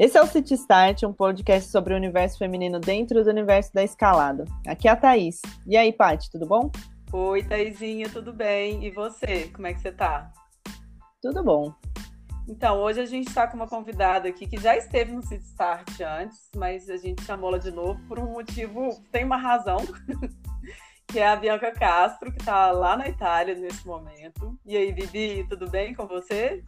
Esse é o City Start, um podcast sobre o universo feminino dentro do universo da escalada. Aqui é a Thaís. E aí, Paty, tudo bom? Oi, Thaisinha, tudo bem? E você, como é que você tá? Tudo bom. Então, hoje a gente está com uma convidada aqui que já esteve no City Start antes, mas a gente chamou ela de novo por um motivo, tem uma razão, que é a Bianca Castro, que está lá na Itália nesse momento. E aí, Bibi, tudo bem com você?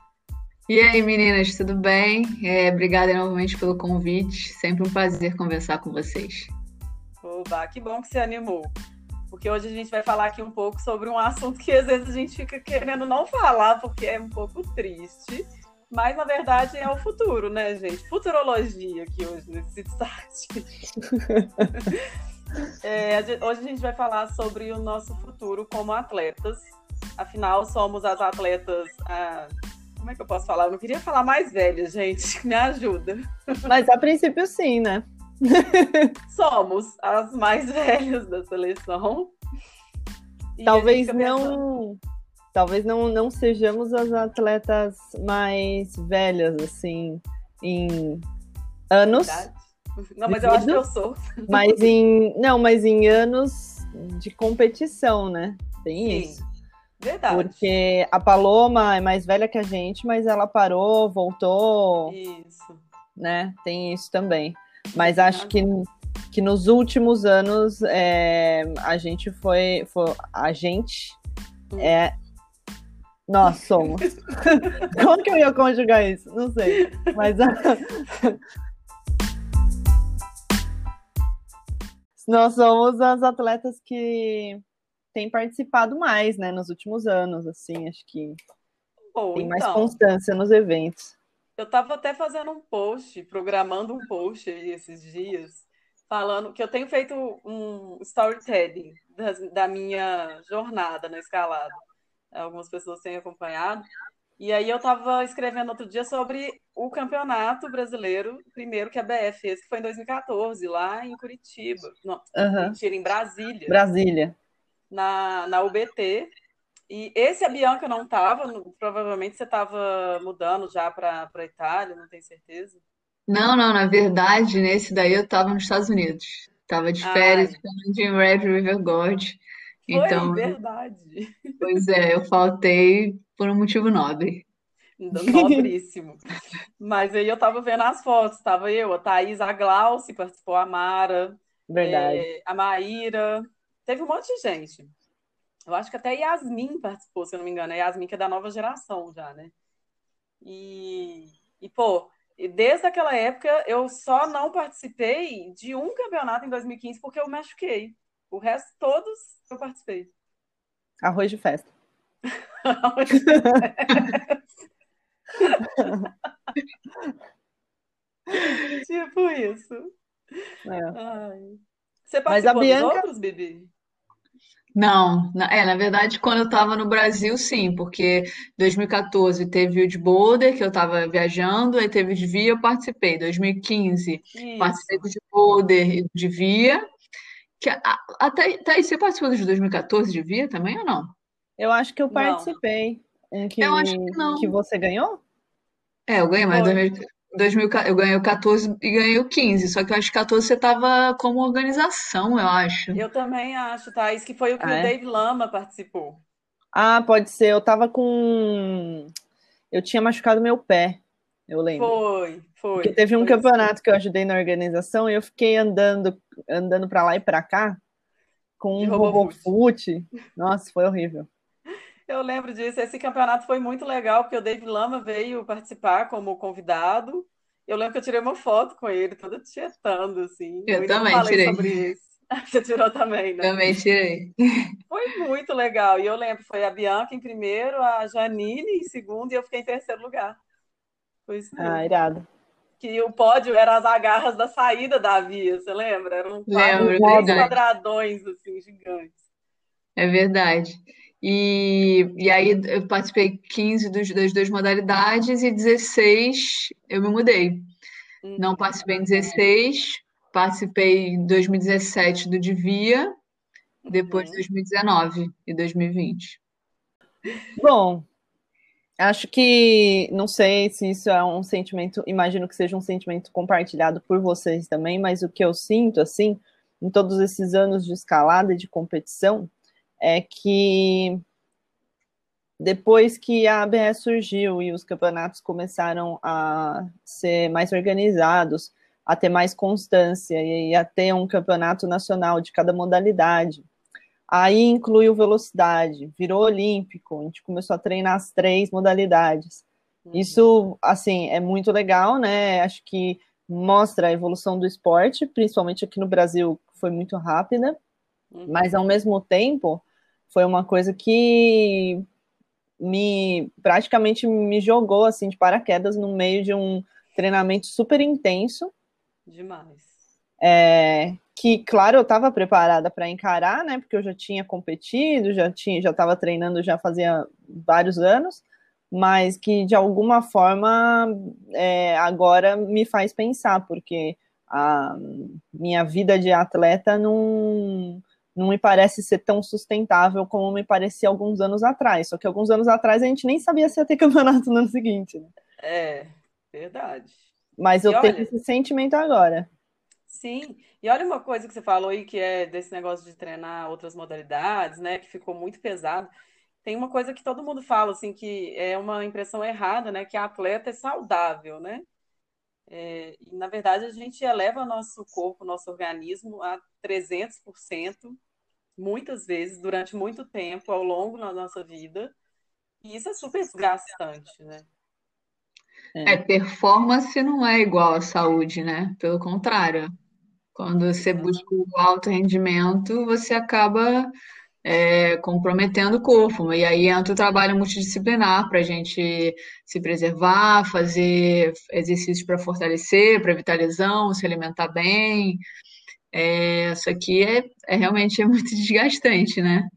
E aí, meninas, tudo bem? É, obrigada novamente pelo convite. Sempre um prazer conversar com vocês. Oba, que bom que você animou. Porque hoje a gente vai falar aqui um pouco sobre um assunto que às vezes a gente fica querendo não falar, porque é um pouco triste. Mas, na verdade, é o futuro, né, gente? Futurologia aqui hoje nesse site. é, hoje a gente vai falar sobre o nosso futuro como atletas. Afinal, somos as atletas. Ah, como é que eu posso falar? Eu não queria falar mais velha, gente. Me ajuda. Mas a princípio, sim, né? Somos as mais velhas da seleção. Talvez não. Talvez não, não sejamos as atletas mais velhas, assim, em anos. Não, mas eu acho que eu sou. Mas em. Não, mas em anos de competição, né? Tem Sim. isso. Verdade. Porque a Paloma é mais velha que a gente, mas ela parou, voltou. Isso. Né? Tem isso também. Mas acho que, que nos últimos anos é, a gente foi, foi. A gente hum. é. Nós somos. Como que eu ia conjugar isso? Não sei. Mas. Nós somos as atletas que tem participado mais, né, nos últimos anos, assim, acho que Bom, tem mais então, constância nos eventos. Eu estava até fazendo um post, programando um post aí esses dias, falando que eu tenho feito um storytelling da, da minha jornada na escalada. Algumas pessoas têm acompanhado. E aí eu estava escrevendo outro dia sobre o campeonato brasileiro, primeiro que a BF, esse que foi em 2014, lá em Curitiba. Não, uhum. mentira, em Brasília. Brasília na, na UBT. E esse a Bianca não estava, provavelmente você estava mudando já para a Itália, não tenho certeza. Não, não, na verdade, nesse daí eu estava nos Estados Unidos. Estava de férias em Red River Gorge. Então, Foi verdade. Pois é, eu faltei por um motivo nobre. Nobríssimo. Mas aí eu estava vendo as fotos, estava eu, a Thaís, a Glauce, participou a Mara, verdade. É, a Maíra, Teve um monte de gente. Eu acho que até Yasmin participou, se eu não me engano. A Yasmin que é da nova geração já, né? E, e pô, desde aquela época eu só não participei de um campeonato em 2015 porque eu machuquei. O resto todos eu participei. Arroz de festa. Arroz de festa. tipo isso. É. Você participou Mas a Bianca... dos outros, Bibi? Não, é, na verdade, quando eu estava no Brasil, sim, porque 2014 teve o de boulder, que eu estava viajando, aí teve o de via, eu participei. 2015, Isso. participei do de boulder e de via. Que, até, tá, você participou do de 2014 de via também ou não? Eu acho que eu participei. Um que, eu acho que não. Que você ganhou? É, eu ganhei, mas 2000, eu ganhei o 14 e ganhei o 15, só que eu acho que 14 você tava como organização, eu acho. Eu também acho, Thaís, que foi o que ah, o é? Dave Lama participou. Ah, pode ser. Eu tava com. Eu tinha machucado meu pé, eu lembro. Foi, foi. Porque teve um campeonato isso. que eu ajudei na organização e eu fiquei andando, andando para lá e para cá com um robô foot. Nossa, foi horrível. Eu lembro disso. Esse campeonato foi muito legal, porque o Dave Lama veio participar como convidado. Eu lembro que eu tirei uma foto com ele, toda tietando, assim. Eu, eu também tirei. sobre isso. Você tirou também, né? Também tirei. Foi muito legal. E eu lembro, foi a Bianca em primeiro, a Janine em segundo e eu fiquei em terceiro lugar. Foi isso mesmo. Ah, irado. Que o pódio era as agarras da saída da via, você lembra? Eram Lembro, quadradões, assim, gigantes. É verdade. E, e aí eu participei 15 dos, das duas modalidades e 16 eu me mudei. Não uhum. participei em 16, participei em 2017 do Divia, depois de 2019 e 2020. Bom, Acho que não sei se isso é um sentimento, imagino que seja um sentimento compartilhado por vocês também, mas o que eu sinto assim, em todos esses anos de escalada e de competição, é que depois que a ABS surgiu e os campeonatos começaram a ser mais organizados, a ter mais constância e a ter um campeonato nacional de cada modalidade, Aí incluiu velocidade, virou olímpico, a gente começou a treinar as três modalidades. Uhum. Isso, assim, é muito legal, né? Acho que mostra a evolução do esporte, principalmente aqui no Brasil, foi muito rápida, uhum. mas ao mesmo tempo foi uma coisa que me praticamente me jogou assim de paraquedas no meio de um treinamento super intenso. Demais. É, que, claro, eu estava preparada para encarar, né? Porque eu já tinha competido, já tinha, já estava treinando já fazia vários anos, mas que de alguma forma é, agora me faz pensar, porque a minha vida de atleta não, não me parece ser tão sustentável como me parecia alguns anos atrás. Só que alguns anos atrás a gente nem sabia se ia ter campeonato no ano seguinte. Né? É, verdade. Mas eu tenho esse sentimento agora. Sim, e olha uma coisa que você falou aí, que é desse negócio de treinar outras modalidades, né, que ficou muito pesado. Tem uma coisa que todo mundo fala, assim, que é uma impressão errada, né, que a atleta é saudável, né? É, e, na verdade, a gente eleva nosso corpo, nosso organismo a 300%, muitas vezes, durante muito tempo, ao longo da nossa vida. E isso é super desgastante, né? É, performance não é igual à saúde, né? Pelo contrário. Quando você busca o alto rendimento, você acaba é, comprometendo o corpo. E aí entra o trabalho multidisciplinar para a gente se preservar, fazer exercícios para fortalecer, para evitar lesão, se alimentar bem. É, isso aqui é, é realmente é muito desgastante, né?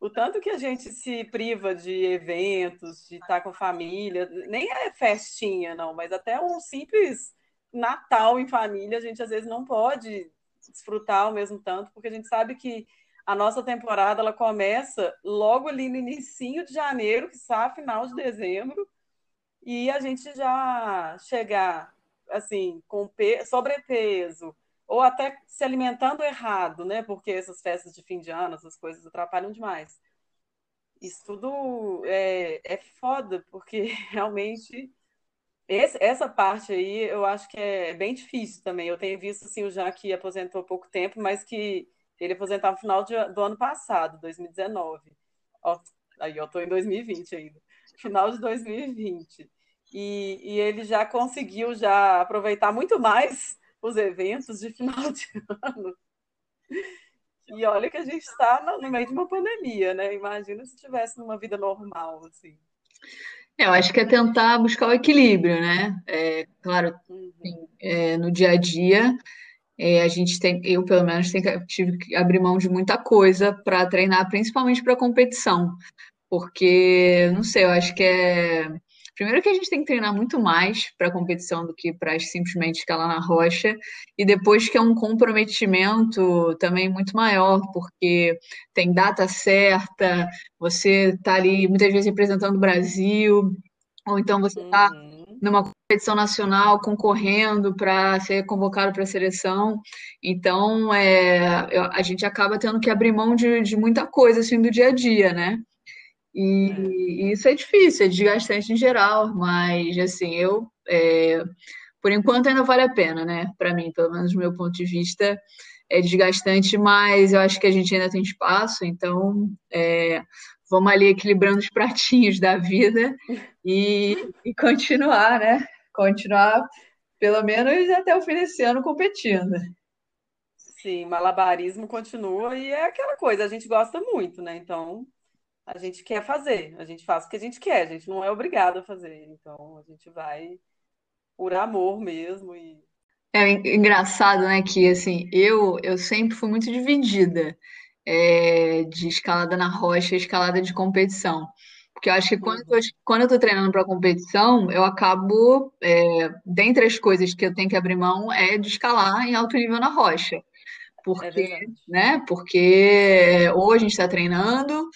O tanto que a gente se priva de eventos, de estar com família, nem é festinha, não, mas até um simples Natal em família, a gente às vezes não pode desfrutar ao mesmo tanto, porque a gente sabe que a nossa temporada ela começa logo ali no início de janeiro, que está final de dezembro, e a gente já chegar assim com sobrepeso ou até se alimentando errado, né? Porque essas festas de fim de ano, essas coisas atrapalham demais. Isso tudo é, é foda, porque realmente esse, essa parte aí eu acho que é bem difícil também. Eu tenho visto assim, o Jean que aposentou há pouco tempo, mas que ele aposentou no final de, do ano passado, 2019. Ó, aí eu estou em 2020 ainda. Final de 2020. E, e ele já conseguiu já aproveitar muito mais os eventos de final de ano. E olha que a gente está no, meio de uma pandemia, né? Imagina se tivesse numa vida normal, assim. É, eu acho que é tentar buscar o equilíbrio, né? É, claro, assim, é, no dia a dia, é, a gente tem, eu pelo menos tem, tive que abrir mão de muita coisa para treinar, principalmente para competição, porque, não sei, eu acho que é Primeiro que a gente tem que treinar muito mais para competição do que para simplesmente escalar na rocha, e depois que é um comprometimento também muito maior, porque tem data certa, você está ali muitas vezes representando o Brasil, ou então você está uhum. numa competição nacional concorrendo para ser convocado para a seleção. Então, é, a gente acaba tendo que abrir mão de, de muita coisa assim do dia a dia, né? E, e isso é difícil, é desgastante em geral, mas assim, eu é, por enquanto ainda vale a pena, né? Para mim, pelo menos do meu ponto de vista, é desgastante, mas eu acho que a gente ainda tem espaço, então é, vamos ali equilibrando os pratinhos da vida e, e continuar, né? Continuar pelo menos até o fim desse ano competindo. Sim, malabarismo continua e é aquela coisa, a gente gosta muito, né? Então a gente quer fazer, a gente faz o que a gente quer, a gente não é obrigado a fazer. Então a gente vai por amor mesmo e é engraçado, né, que assim, eu eu sempre fui muito dividida é, de escalada na rocha e escalada de competição. Porque eu acho que quando eu, quando eu tô treinando para competição, eu acabo, é, dentre as coisas que eu tenho que abrir mão, é de escalar em alto nível na rocha. Porque, é né, porque ou a gente está treinando,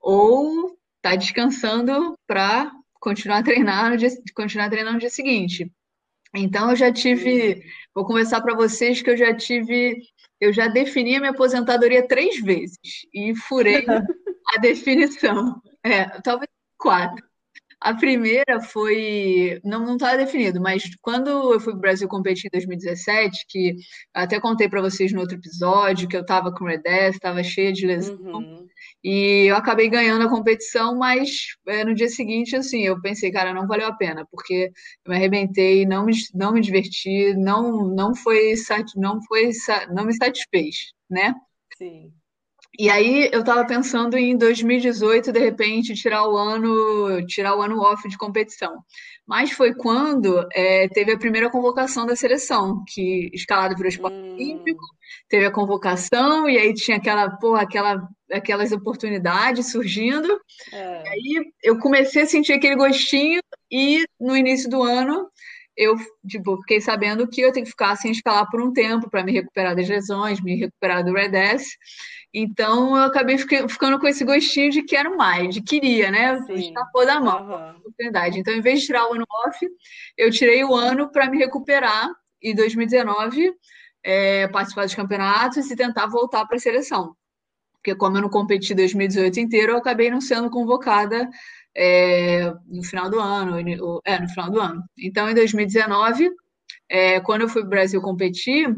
ou está descansando para continuar treinando continuar treinando no dia seguinte. Então eu já tive, vou conversar para vocês que eu já tive, eu já defini a minha aposentadoria três vezes e furei a definição. É, talvez quatro. A primeira foi, não estava definido, mas quando eu fui para o Brasil competir em 2017, que até contei para vocês no outro episódio, que eu estava com Red estava cheia de lesão, uhum. e eu acabei ganhando a competição, mas é, no dia seguinte, assim, eu pensei, cara, não valeu a pena, porque eu me arrebentei, não me, não me diverti, não, não foi, não foi, não me satisfez, né? Sim. E aí eu estava pensando em 2018, de repente, tirar o ano, tirar o ano off de competição. Mas foi quando é, teve a primeira convocação da seleção, que escalada para o esporte hum. olímpico, teve a convocação, e aí tinha aquela, porra, aquela, aquelas oportunidades surgindo. É. E aí eu comecei a sentir aquele gostinho, e no início do ano eu tipo, fiquei sabendo que eu tenho que ficar sem escalar por um tempo para me recuperar das lesões, me recuperar do Red S. Então eu acabei ficando com esse gostinho de quero mais, de queria, né? Escapou da mão uhum. oportunidade. Então, em vez de tirar o ano off, eu tirei o ano para me recuperar e 2019 é, participar dos campeonatos e tentar voltar para a seleção. Porque como eu não competi 2018 inteiro, eu acabei não sendo convocada é, no final do ano, é, no final do ano. Então, em 2019, é, quando eu fui para o Brasil competir,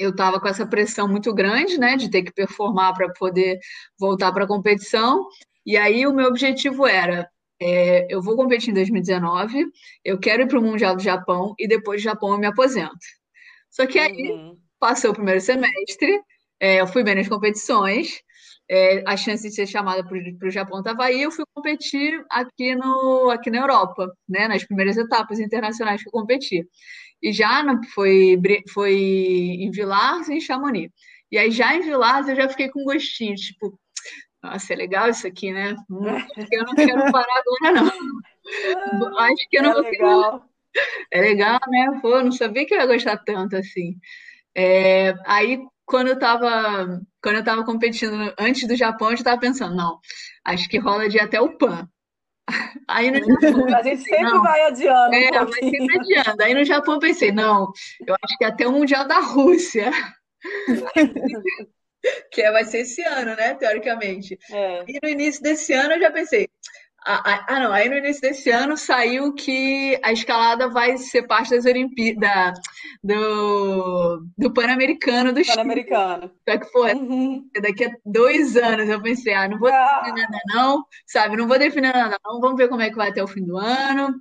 eu estava com essa pressão muito grande, né, de ter que performar para poder voltar para a competição. E aí o meu objetivo era, é, eu vou competir em 2019, eu quero ir para o Mundial do Japão e depois do Japão eu me aposento. Só que aí uhum. passou o primeiro semestre, é, eu fui bem nas competições, é, a chance de ser chamada para o Japão estava aí, eu fui competir aqui, no, aqui na Europa, né, nas primeiras etapas internacionais que eu competi. E já no, foi, foi em Villars e em Chamonix. E aí já em Villars eu já fiquei com gostinho, tipo, nossa, é legal isso aqui, né? Hum, que eu não quero parar agora, não. Acho que eu não é vou legal. É legal, né? Pô, não sabia que eu ia gostar tanto assim. É, aí quando eu tava, quando eu tava competindo antes do Japão, eu já tava pensando, não, acho que rola de ir até o PAN. Aí no Japão, a gente sempre não, vai adiando. É, um vai sempre adiando. Aí no Japão eu pensei, não, eu acho que até o Mundial da Rússia. que é, vai ser esse ano, né? Teoricamente. É. E no início desse ano eu já pensei, ah, não, aí no início desse ano saiu que a escalada vai ser parte das Olimpíadas, do, do Pan-Americano do Pan-Americano. Só que, pô, uhum. daqui a dois anos eu pensei, ah, não vou ah. definir nada não, sabe, não vou definir nada não, vamos ver como é que vai até o fim do ano,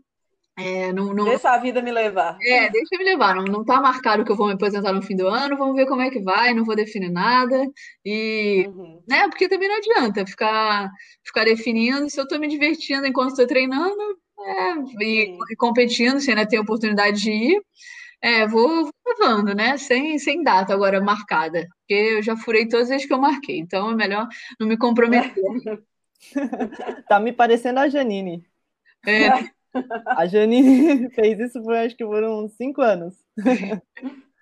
é, não, não... Deixa a vida me levar. É, deixa me levar. Não, não tá marcado que eu vou me aposentar no fim do ano, vamos ver como é que vai, não vou definir nada. E, uhum. né, porque também não adianta ficar, ficar definindo se eu tô me divertindo enquanto estou treinando é, e, e, competindo, se ainda tem oportunidade de ir. É, vou, vou levando, né? Sem, sem data agora marcada. Porque eu já furei todas as vezes que eu marquei. Então é melhor não me comprometer. tá me parecendo a Janine. É. A Jane fez isso por acho que foram uns cinco anos.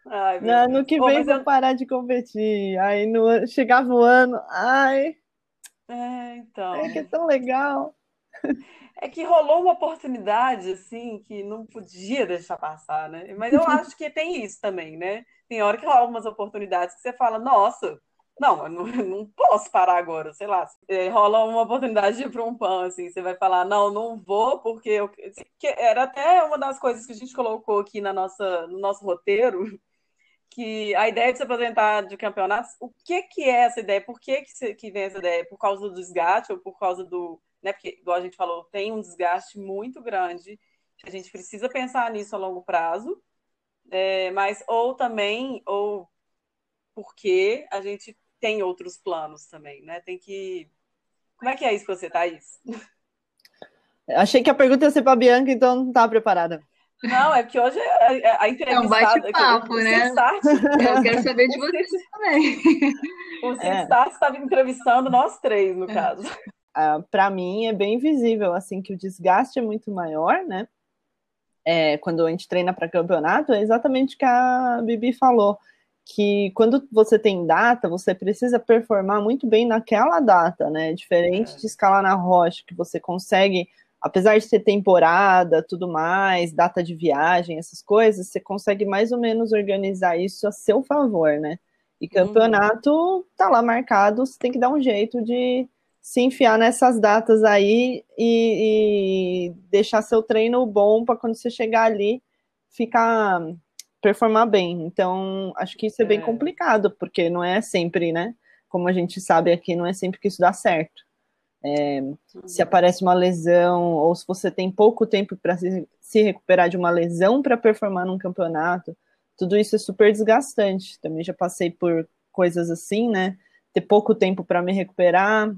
Ai, no ano que vem vou eu... parar de competir. Aí no chegava o ano, ai. É, então. É que é tão legal. É que rolou uma oportunidade assim que não podia deixar passar, né? Mas eu acho que tem isso também, né? Tem hora que rola umas oportunidades que você fala, nossa, não, eu não, não posso parar agora, sei lá. É, rola uma oportunidade para um PAN, assim, você vai falar, não, não vou, porque eu... que era até uma das coisas que a gente colocou aqui na nossa, no nosso roteiro, que a ideia de se apresentar de campeonatos, o que que é essa ideia? Por que que, que vem essa ideia? Por causa do desgaste ou por causa do... Né, porque, igual a gente falou, tem um desgaste muito grande, a gente precisa pensar nisso a longo prazo, é, mas ou também, ou porque a gente tem outros planos também, né? Tem que. Como é que é isso pra você, Thaís? Achei que a pergunta ia ser para Bianca, então não estava preparada. Não, é que hoje a, a entrevista. É um bate-papo, né? Start, eu quero saber de vocês também. O Start estava entrevistando nós três, no é. caso. Ah, para mim é bem visível assim que o desgaste é muito maior, né? É, quando a gente treina para campeonato, é exatamente o que a Bibi falou que quando você tem data, você precisa performar muito bem naquela data, né? Diferente é. de escalar na rocha, que você consegue apesar de ser temporada, tudo mais, data de viagem, essas coisas, você consegue mais ou menos organizar isso a seu favor, né? E uhum. campeonato uhum. tá lá marcado, você tem que dar um jeito de se enfiar nessas datas aí e, e deixar seu treino bom para quando você chegar ali ficar performar bem. Então, acho que isso é bem é. complicado, porque não é sempre, né? Como a gente sabe aqui, não é sempre que isso dá certo. É, se aparece uma lesão, ou se você tem pouco tempo para se, se, recuperar de uma lesão para performar num campeonato, tudo isso é super desgastante. Também já passei por coisas assim, né? Ter pouco tempo para me recuperar,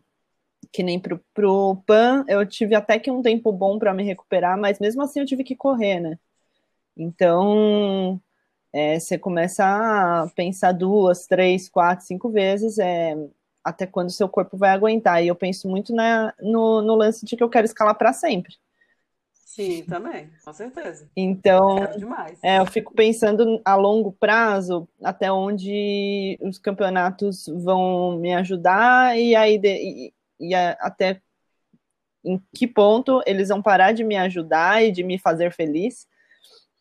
que nem pro, pro PAN, eu tive até que um tempo bom para me recuperar, mas mesmo assim eu tive que correr, né? Então, é, você começa a pensar duas, três, quatro, cinco vezes, é, até quando seu corpo vai aguentar. E eu penso muito na, no, no lance de que eu quero escalar para sempre. Sim, também, com certeza. Então, é, eu fico pensando a longo prazo até onde os campeonatos vão me ajudar e aí de, e, e a, até em que ponto eles vão parar de me ajudar e de me fazer feliz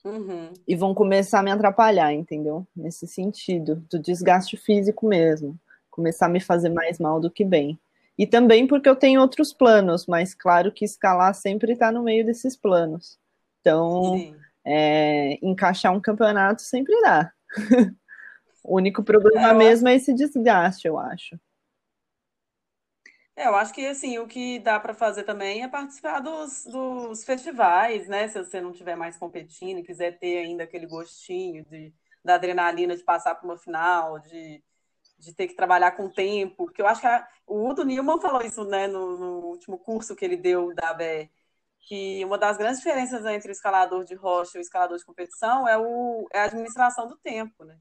uhum. e vão começar a me atrapalhar, entendeu? Nesse sentido, do desgaste físico mesmo começar a me fazer mais mal do que bem. E também porque eu tenho outros planos, mas claro que escalar sempre está no meio desses planos. Então, é, encaixar um campeonato sempre dá. o único problema é, mesmo acho... é esse desgaste, eu acho. É, eu acho que assim, o que dá para fazer também é participar dos, dos festivais, né? Se você não estiver mais competindo e quiser ter ainda aquele gostinho de, da adrenalina de passar para uma final, de de ter que trabalhar com tempo, porque eu acho que a, o Udo Newman falou isso né, no, no, último curso que ele deu da ABE, que uma das grandes diferenças entre o escalador de rocha e o escalador de competição é, o, é a administração do tempo, né?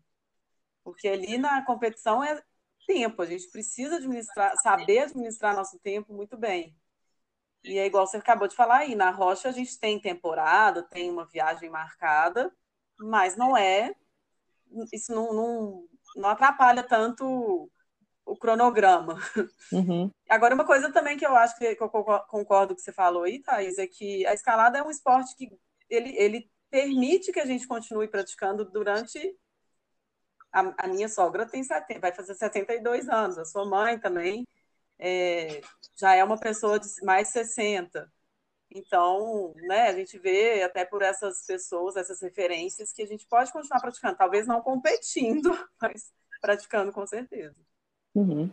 Porque ali na competição é tempo, a gente precisa administrar, saber administrar nosso tempo muito bem. E é igual você acabou de falar aí, na rocha a gente tem temporada, tem uma viagem marcada, mas não é, isso não, não não atrapalha tanto o cronograma. Uhum. Agora, uma coisa também que eu acho que, que eu concordo com o que você falou aí, Thaís, é que a escalada é um esporte que ele, ele permite que a gente continue praticando durante. A, a minha sogra tem 70, vai fazer 72 anos, a sua mãe também é, já é uma pessoa de mais 60. Então, né, a gente vê até por essas pessoas, essas referências, que a gente pode continuar praticando, talvez não competindo, mas praticando com certeza. Uhum.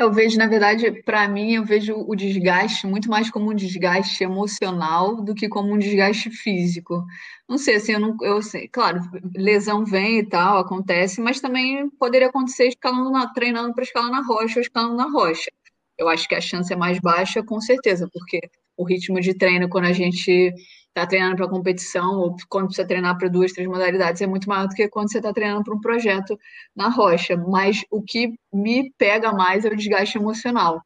Eu vejo, na verdade, para mim, eu vejo o desgaste muito mais como um desgaste emocional do que como um desgaste físico. Não sei, assim, eu não, eu sei, claro, lesão vem e tal, acontece, mas também poderia acontecer escalando na, treinando para escalar na rocha ou escalando na rocha. Eu acho que a chance é mais baixa, com certeza, porque o ritmo de treino quando a gente está treinando para competição ou quando precisa treinar para duas, três modalidades é muito maior do que quando você está treinando para um projeto na rocha. Mas o que me pega mais é o desgaste emocional.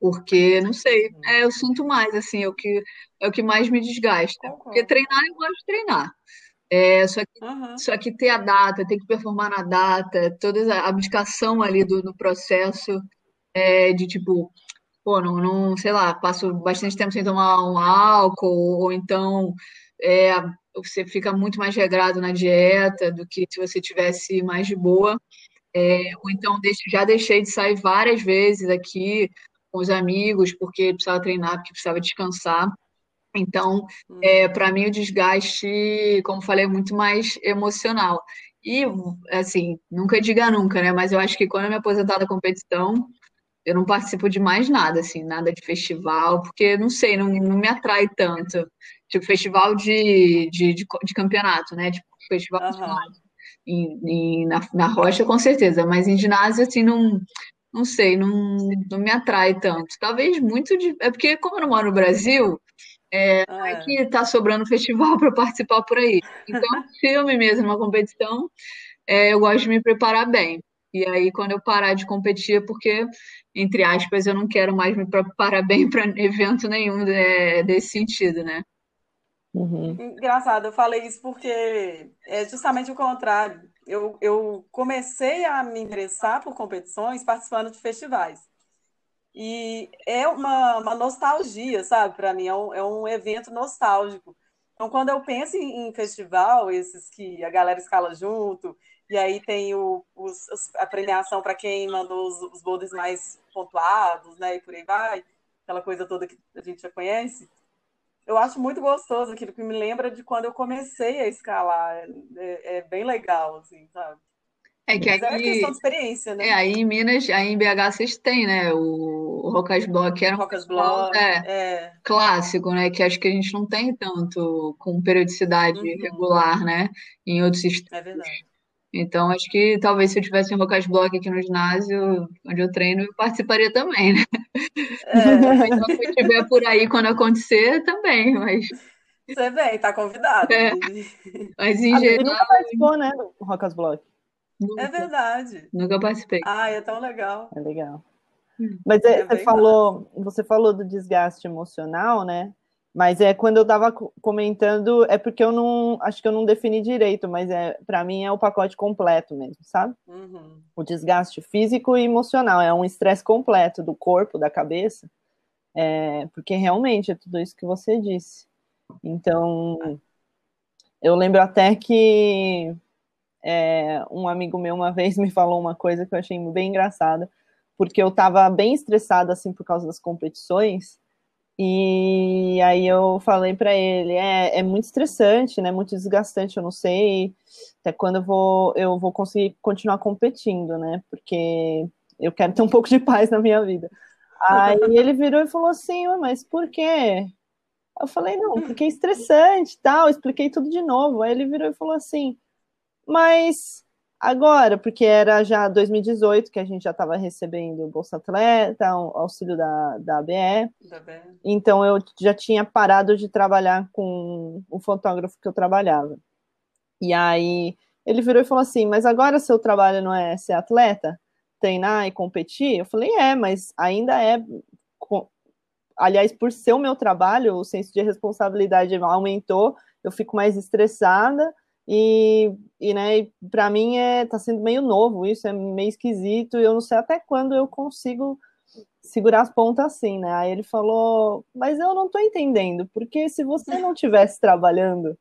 Porque, não sei, é, eu sinto mais, assim, é o que, é o que mais me desgasta. Porque treinar, eu gosto de treinar. É, só, que, uhum. só que ter a data, ter que performar na data, toda a abdicação ali do, do processo é, de tipo, pô, não, não, sei lá, passo bastante tempo sem tomar um álcool, ou então é, você fica muito mais regrado na dieta do que se você tivesse mais de boa. É, ou então já deixei de sair várias vezes aqui com os amigos porque precisava treinar, porque precisava descansar. Então, é, para mim, o desgaste, como falei, é muito mais emocional. E, assim, nunca diga nunca, né? Mas eu acho que quando eu me aposentar da competição, eu não participo de mais nada, assim, nada de festival, porque, não sei, não, não me atrai tanto. Tipo, festival de, de, de, de campeonato, né? Tipo, festival uhum. de em, em, na, na rocha, com certeza, mas em ginásio, assim, não, não sei, não, não me atrai tanto. Talvez muito de. É porque, como eu não moro no Brasil, é, é. que tá sobrando festival para participar por aí. Então, filme mesmo, uma competição, é, eu gosto de me preparar bem. E aí, quando eu parar de competir, é porque, entre aspas, eu não quero mais me preparar bem para evento nenhum é, desse sentido, né? Uhum. Engraçado, eu falei isso porque é justamente o contrário. Eu, eu comecei a me interessar por competições participando de festivais. E é uma, uma nostalgia, sabe, para mim, é um, é um evento nostálgico. Então, quando eu penso em, em, festival, esses que a galera escala junto, e aí tem o, os, a premiação para quem mandou os, os mais pontuados, né, e por aí vai, aquela coisa toda que a gente já conhece. Eu acho muito gostoso aquilo que me lembra de quando eu comecei a escalar. É, é bem legal, assim, sabe? É que aqui, é questão de experiência, né? É, aí em Minas, aí em BH vocês têm, né? O, o Rocas Block era um Rocas Block, é, é, clássico, né? Que acho que a gente não tem tanto com periodicidade uhum. regular, né? Em outros sistemas. É verdade. Então, acho que talvez se eu tivesse um Rocas Block aqui no ginásio, onde eu treino, eu participaria também, né? É. então, se eu estiver por aí quando acontecer, também, mas... Você vem, tá convidado. É. Mas em a geral... nunca participou, né, do Rocas Block. Nunca. É verdade. Nunca participei. Ah, é tão legal. É legal. Hum. Mas é, é você falou, você falou do desgaste emocional, né? Mas é quando eu estava comentando, é porque eu não acho que eu não defini direito, mas é para mim é o pacote completo mesmo, sabe? Uhum. O desgaste físico e emocional é um estresse completo do corpo, da cabeça, é, porque realmente é tudo isso que você disse. Então, eu lembro até que é, um amigo meu uma vez me falou uma coisa que eu achei bem engraçada, porque eu estava bem estressada assim por causa das competições. E aí eu falei para ele, é, é muito estressante, né? Muito desgastante, eu não sei até quando eu vou eu vou conseguir continuar competindo, né? Porque eu quero ter um pouco de paz na minha vida. Aí ele virou e falou assim, mas por quê? Eu falei, não, porque é estressante, tal, expliquei tudo de novo. Aí ele virou e falou assim, mas agora, porque era já 2018 que a gente já estava recebendo Bolsa Atleta, o auxílio da, da ABE. da BE. Então eu já tinha parado de trabalhar com o fotógrafo que eu trabalhava. E aí ele virou e falou assim: Mas agora seu trabalho não é ser atleta? Treinar e competir? Eu falei: É, mas ainda é. Aliás, por ser o meu trabalho, o senso de responsabilidade aumentou, eu fico mais estressada e, e né, para mim é tá sendo meio novo isso, é meio esquisito, e eu não sei até quando eu consigo segurar as pontas assim, né? Aí ele falou: "Mas eu não tô entendendo, porque se você não tivesse trabalhando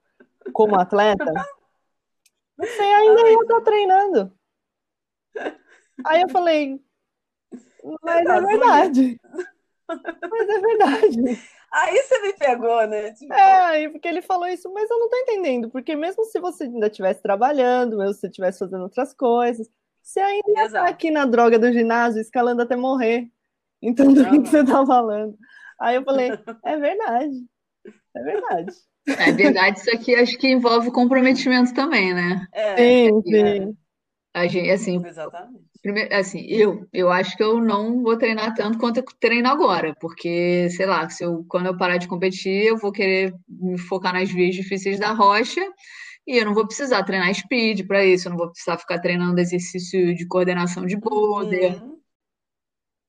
como atleta, você ainda ia estar tá treinando". Aí eu falei: "Mas é verdade". Mas é verdade. Aí você me pegou, né? Tipo... É, porque ele falou isso, mas eu não tô entendendo, porque mesmo se você ainda estivesse trabalhando, mesmo se você estivesse fazendo outras coisas, você ainda ia estar aqui na droga do ginásio, escalando até morrer. Então, do que, que você tá falando? Aí eu falei, é verdade. É verdade. É verdade, isso aqui acho que envolve comprometimento também, né? É, sim, sim. A gente, assim, Exatamente. Primeiro, assim, eu, eu acho que eu não vou treinar tanto quanto eu treino agora, porque, sei lá, se eu, quando eu parar de competir, eu vou querer me focar nas vias difíceis da rocha e eu não vou precisar treinar speed para isso, eu não vou precisar ficar treinando exercício de coordenação de boulder. Uhum.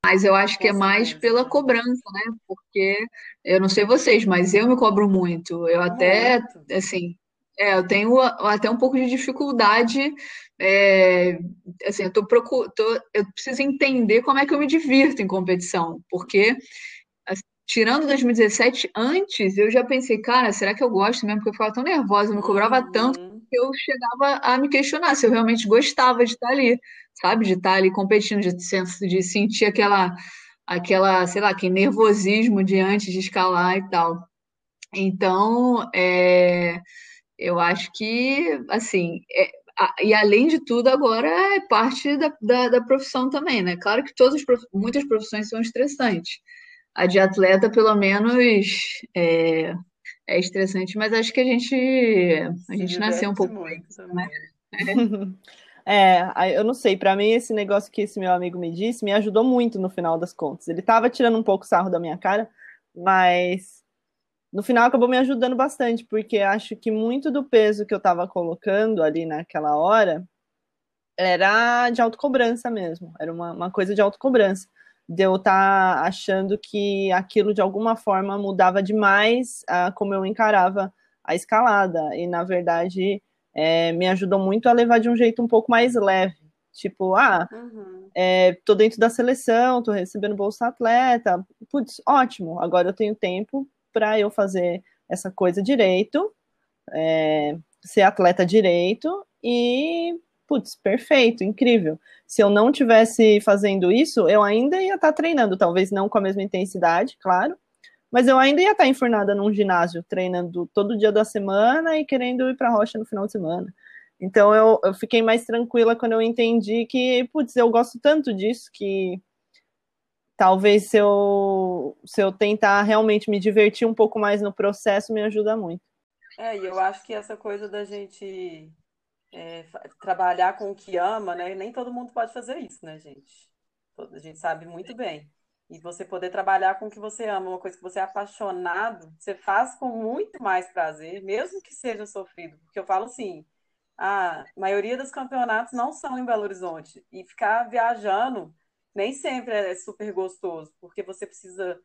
Mas eu acho que é mais pela cobrança, né? Porque eu não sei vocês, mas eu me cobro muito. Eu até, assim, é, eu tenho até um pouco de dificuldade. É, assim, eu, tô procur... tô, eu preciso entender como é que eu me divirto em competição, porque assim, tirando 2017, antes eu já pensei, cara, será que eu gosto mesmo? Porque eu ficava tão nervosa, eu me cobrava uhum. tanto que eu chegava a me questionar se eu realmente gostava de estar ali, sabe? De estar ali competindo, de, de sentir aquela, aquela, sei lá, aquele nervosismo de antes de escalar e tal. Então, é eu acho que, assim, é, a, e além de tudo, agora é parte da, da, da profissão também, né? Claro que todas muitas profissões são estressantes. A de atleta, pelo menos, é, é estressante, mas acho que a gente, a gente nasceu um pouco. Muito, né? É, eu não sei, para mim esse negócio que esse meu amigo me disse me ajudou muito no final das contas. Ele tava tirando um pouco sarro da minha cara, mas no final acabou me ajudando bastante, porque acho que muito do peso que eu estava colocando ali naquela hora era de autocobrança mesmo, era uma, uma coisa de autocobrança, de eu estar tá achando que aquilo de alguma forma mudava demais a como eu encarava a escalada, e na verdade é, me ajudou muito a levar de um jeito um pouco mais leve, Tipo, ah, uhum. é, tô dentro da seleção, tô recebendo bolsa atleta. Putz, ótimo, agora eu tenho tempo para eu fazer essa coisa direito, é, ser atleta direito e, putz, perfeito, incrível. Se eu não tivesse fazendo isso, eu ainda ia estar tá treinando, talvez não com a mesma intensidade, claro, mas eu ainda ia estar tá enfurnada num ginásio, treinando todo dia da semana e querendo ir para a rocha no final de semana. Então eu, eu fiquei mais tranquila quando eu entendi que, putz, eu gosto tanto disso que talvez se eu, se eu tentar realmente me divertir um pouco mais no processo, me ajuda muito. É, e eu acho que essa coisa da gente é, trabalhar com o que ama, né? Nem todo mundo pode fazer isso, né, gente? A gente sabe muito bem. E você poder trabalhar com o que você ama, uma coisa que você é apaixonado, você faz com muito mais prazer, mesmo que seja sofrido. Porque eu falo assim, a maioria dos campeonatos não são em Belo Horizonte. E ficar viajando nem sempre é super gostoso, porque você precisa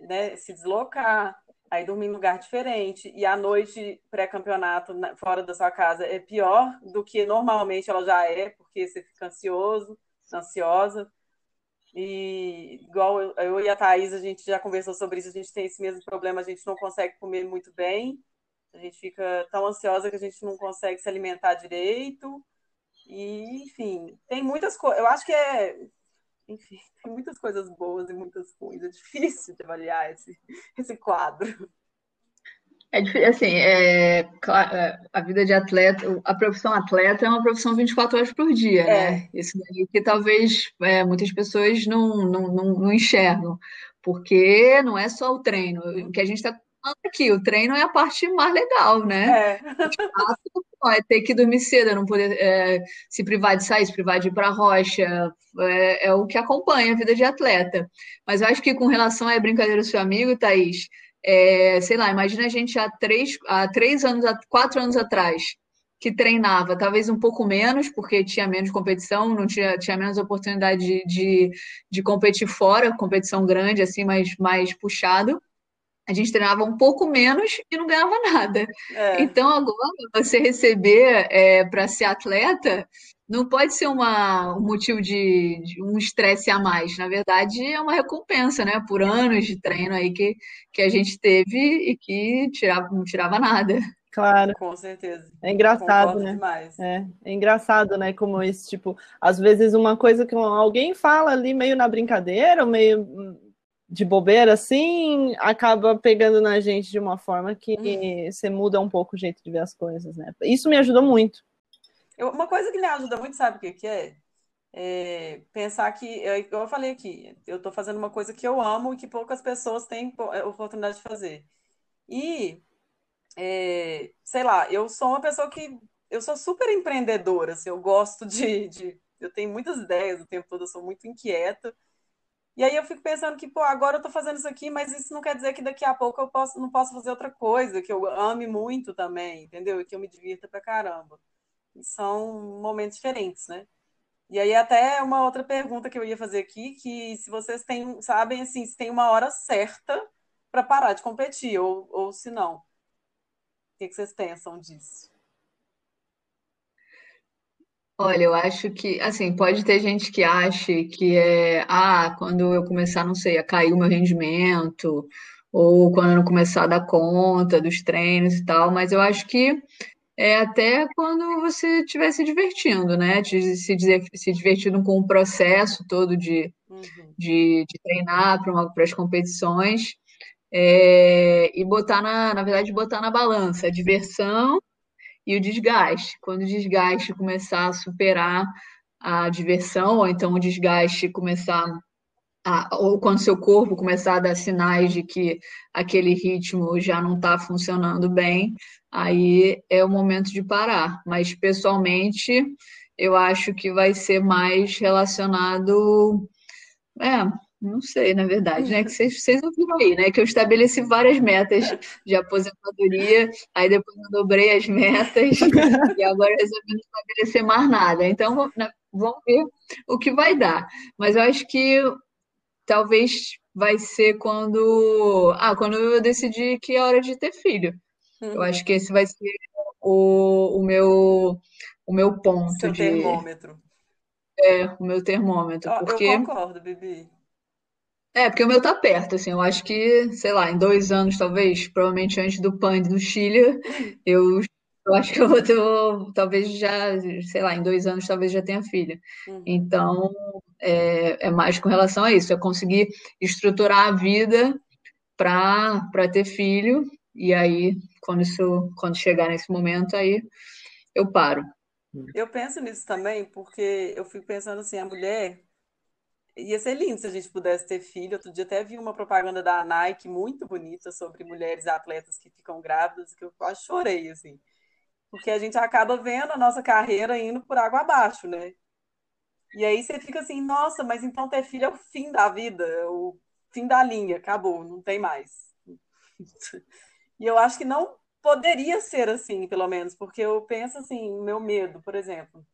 né, se deslocar, aí dormir em lugar diferente. E a noite pré-campeonato fora da sua casa é pior do que normalmente ela já é, porque você fica ansioso, ansiosa. E igual eu, eu e a Thaís, a gente já conversou sobre isso, a gente tem esse mesmo problema, a gente não consegue comer muito bem. A gente fica tão ansiosa que a gente não consegue se alimentar direito. E, enfim, tem muitas coisas. Eu acho que é. Enfim, tem muitas coisas boas e muitas ruins. É difícil de avaliar esse, esse quadro. É difícil, assim, é, é, a vida de atleta, a profissão atleta é uma profissão 24 horas por dia, é. né? Isso daí que talvez é, muitas pessoas não, não, não, não enxergam, porque não é só o treino. O que a gente está aqui, o treino é a parte mais legal, né? É. é ter que dormir cedo, é não poder é, se privar de sair, se privar de ir para a rocha, é, é, o que acompanha a vida de atleta. Mas eu acho que com relação à brincadeira do seu amigo, Thaís, é, sei lá, imagina a gente há três, há três anos, há quatro anos atrás, que treinava, talvez um pouco menos, porque tinha menos competição, não tinha, tinha menos oportunidade de, de, de competir fora, competição grande, assim, mais, mais puxado a gente treinava um pouco menos e não ganhava nada. É. Então, agora, você receber é, para ser atleta não pode ser uma, um motivo de, de um estresse a mais. Na verdade, é uma recompensa, né? Por anos de treino aí que, que a gente teve e que tirava, não tirava nada. Claro. Com certeza. É engraçado, né? É, é engraçado, né? Como esse, tipo, às vezes uma coisa que alguém fala ali meio na brincadeira, meio de bobeira, assim, acaba pegando na gente de uma forma que uhum. você muda um pouco o jeito de ver as coisas, né? Isso me ajudou muito. Eu, uma coisa que me ajuda muito, sabe o que, que é? é? Pensar que, eu, eu falei aqui, eu estou fazendo uma coisa que eu amo e que poucas pessoas têm é, oportunidade de fazer. E, é, sei lá, eu sou uma pessoa que, eu sou super empreendedora, assim, eu gosto de, de, eu tenho muitas ideias o tempo todo, eu sou muito inquieta, e aí eu fico pensando que, pô, agora eu tô fazendo isso aqui, mas isso não quer dizer que daqui a pouco eu posso, não posso fazer outra coisa, que eu ame muito também, entendeu? E que eu me divirta pra caramba. E são momentos diferentes, né? E aí até uma outra pergunta que eu ia fazer aqui, que se vocês têm, sabem assim, se tem uma hora certa para parar de competir, ou, ou se não. O que, que vocês pensam disso? Olha, eu acho que, assim, pode ter gente que ache que é, ah, quando eu começar, não sei, a cair o meu rendimento, ou quando eu não começar a dar conta dos treinos e tal, mas eu acho que é até quando você estiver se divertindo, né? Se, se divertindo com o processo todo de, uhum. de, de, treinar para as competições, é, e botar na, na verdade, botar na balança a diversão e o desgaste. Quando o desgaste começar a superar a diversão, ou então o desgaste começar a, ou quando seu corpo começar a dar sinais de que aquele ritmo já não está funcionando bem, aí é o momento de parar. Mas pessoalmente, eu acho que vai ser mais relacionado. É, não sei, na verdade, né? Que vocês, vocês ouviram aí, né? Que eu estabeleci várias metas de aposentadoria, aí depois eu dobrei as metas e agora resolvi não estabelecer mais nada. Então, né, vamos ver o que vai dar. Mas eu acho que talvez vai ser quando. Ah, quando eu decidir que é hora de ter filho. Eu acho que esse vai ser o, o meu o meu ponto Seu de termômetro. é o meu termômetro, Eu, eu porque concordo, Bibi. É porque o meu tá perto, assim, eu acho que, sei lá, em dois anos talvez, provavelmente antes do PAN do Chile, eu, eu acho que eu vou ter, talvez já, sei lá, em dois anos talvez já tenha filha. Uhum. Então, é, é mais com relação a isso, é conseguir estruturar a vida para para ter filho, e aí, quando isso, quando chegar nesse momento, aí eu paro. Eu penso nisso também, porque eu fico pensando assim, a mulher ia ser lindo se a gente pudesse ter filho. Outro dia até vi uma propaganda da Nike muito bonita sobre mulheres atletas que ficam grávidas, que eu quase chorei, assim. Porque a gente acaba vendo a nossa carreira indo por água abaixo, né? E aí você fica assim, nossa, mas então ter filho é o fim da vida, é o fim da linha, acabou, não tem mais. E eu acho que não poderia ser assim, pelo menos, porque eu penso assim, meu medo, por exemplo.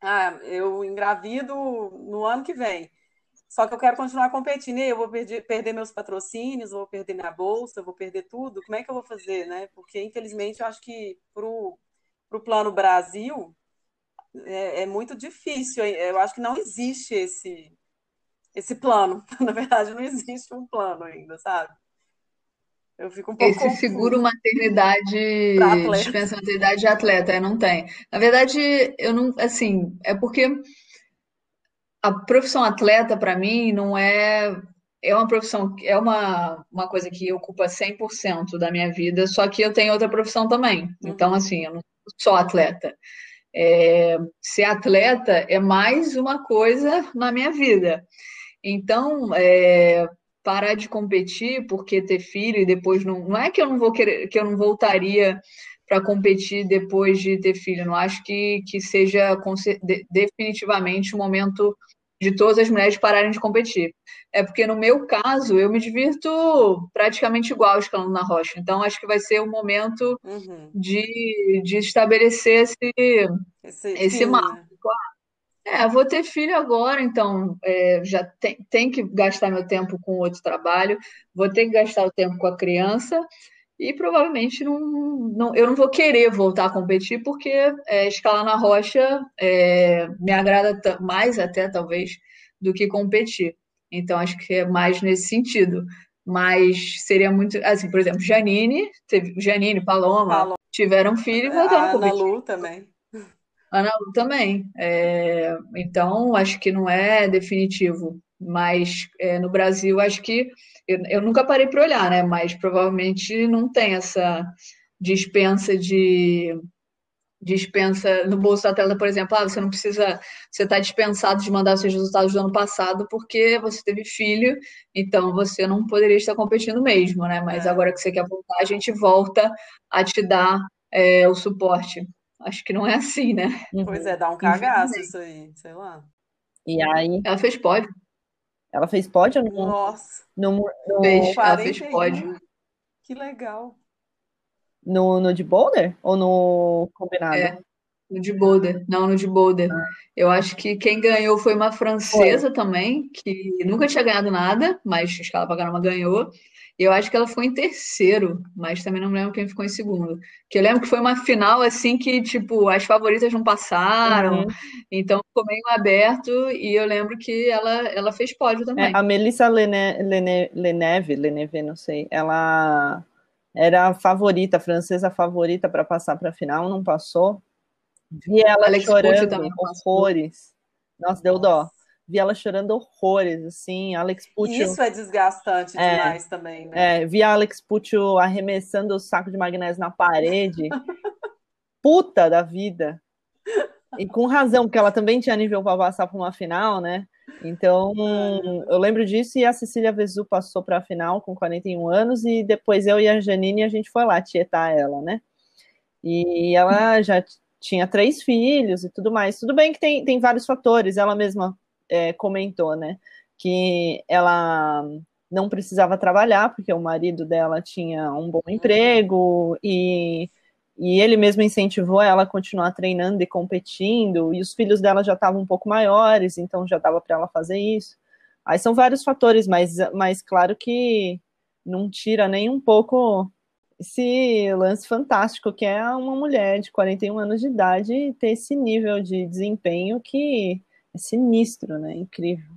Ah, eu engravido no ano que vem. Só que eu quero continuar competindo, e aí eu vou perder, perder meus patrocínios, vou perder minha bolsa, vou perder tudo. Como é que eu vou fazer, né? Porque, infelizmente, eu acho que pro, pro plano Brasil é, é muito difícil. Eu acho que não existe esse, esse plano. Na verdade, não existe um plano ainda, sabe? Eu fico um pouco Esse seguro confusa maternidade, para dispensa maternidade de atleta, não tem. Na verdade, eu não, assim, é porque a profissão atleta, para mim, não é. É uma profissão, é uma, uma coisa que ocupa 100% da minha vida, só que eu tenho outra profissão também. Então, Uhum, assim, eu não sou atleta. É, ser atleta é mais uma coisa na minha vida. Então, é, parar de competir porque ter filho e depois não. Não é que eu não vou querer, que eu não voltaria para competir depois de ter filho. Não acho que, que seja definitivamente o momento de todas as mulheres pararem de competir. É porque no meu caso eu me divirto praticamente igual escalando na rocha. Então acho que vai ser o momento uhum. de, de estabelecer esse, Esse esse marco. né? É, vou ter filho agora, então é, já tem, tem que gastar meu tempo com outro trabalho, vou ter que gastar o tempo com a criança e provavelmente não, não, eu não vou querer voltar a competir porque é, escalar na rocha é, me agrada mais até talvez do que competir. Então acho que é mais nesse sentido. Mas seria muito, assim, por exemplo, Janine, teve, Janine, Paloma, Falou. tiveram filho e voltaram a A Ana competir. Lu também. Ana Lu também. É, então, acho que não é definitivo. Mas é, no Brasil, acho que. Eu, eu nunca parei para olhar, né? Mas provavelmente não tem essa dispensa de. Dispensa no Bolsa Atleta, por exemplo, ah, você não precisa, você está dispensado de mandar seus resultados do ano passado porque você teve filho, então você não poderia estar competindo mesmo, né? Mas É. agora que você quer voltar, a gente volta a te dar é, o suporte. Acho que não é assim, né? Pois Uhum. é, dá um cagaço Infelizmente. isso aí, sei lá. E aí, Ela fez pódio, ela fez pódio no, Nossa, no, no, fez, ela fez pódio. 41, que legal. no, no de boulder ou no combinado? É, no de boulder. Não, no de boulder. Eu acho que quem ganhou foi uma Foi. francesa também, que nunca tinha ganhado nada, mas escala pra caramba ganhou. E eu acho que ela ficou em terceiro, mas também não me lembro quem ficou em segundo. Que eu lembro que foi uma final assim que, tipo, as favoritas não passaram, Uhum. então ficou meio aberto, e eu lembro que ela, ela fez pódio É, também. a Melissa Lene, Lene, Leneve, Leneve, não sei, ela era a favorita, a francesa favorita para passar para a final, não passou. Vi ela Alex chorando também horrores. Nossa, deu dó. Vi ela chorando horrores, assim, Alex E Pucci, isso é desgastante é, demais também, né? é, vi a Alex Pucci arremessando o saco de magnésio na parede, puta da vida. E com razão, porque ela também tinha nível para passar para uma final, né? Então, É. eu lembro disso e a Cecília Vesu passou para a final com 41 anos e depois eu e a Janine a gente foi lá tietar ela, né? E ela já tinha três filhos e tudo mais. Tudo bem que tem, tem vários fatores, ela mesma é, comentou, né? Que ela não precisava trabalhar, porque o marido dela tinha um bom Uhum. emprego e, e ele mesmo incentivou ela a continuar treinando e competindo, e os filhos dela já estavam um pouco maiores, então já dava para ela fazer isso. Aí são vários fatores, mas, mas claro que não tira nem um pouco esse lance fantástico que é uma mulher de 41 anos de idade ter esse nível de desempenho que é sinistro, né? Incrível.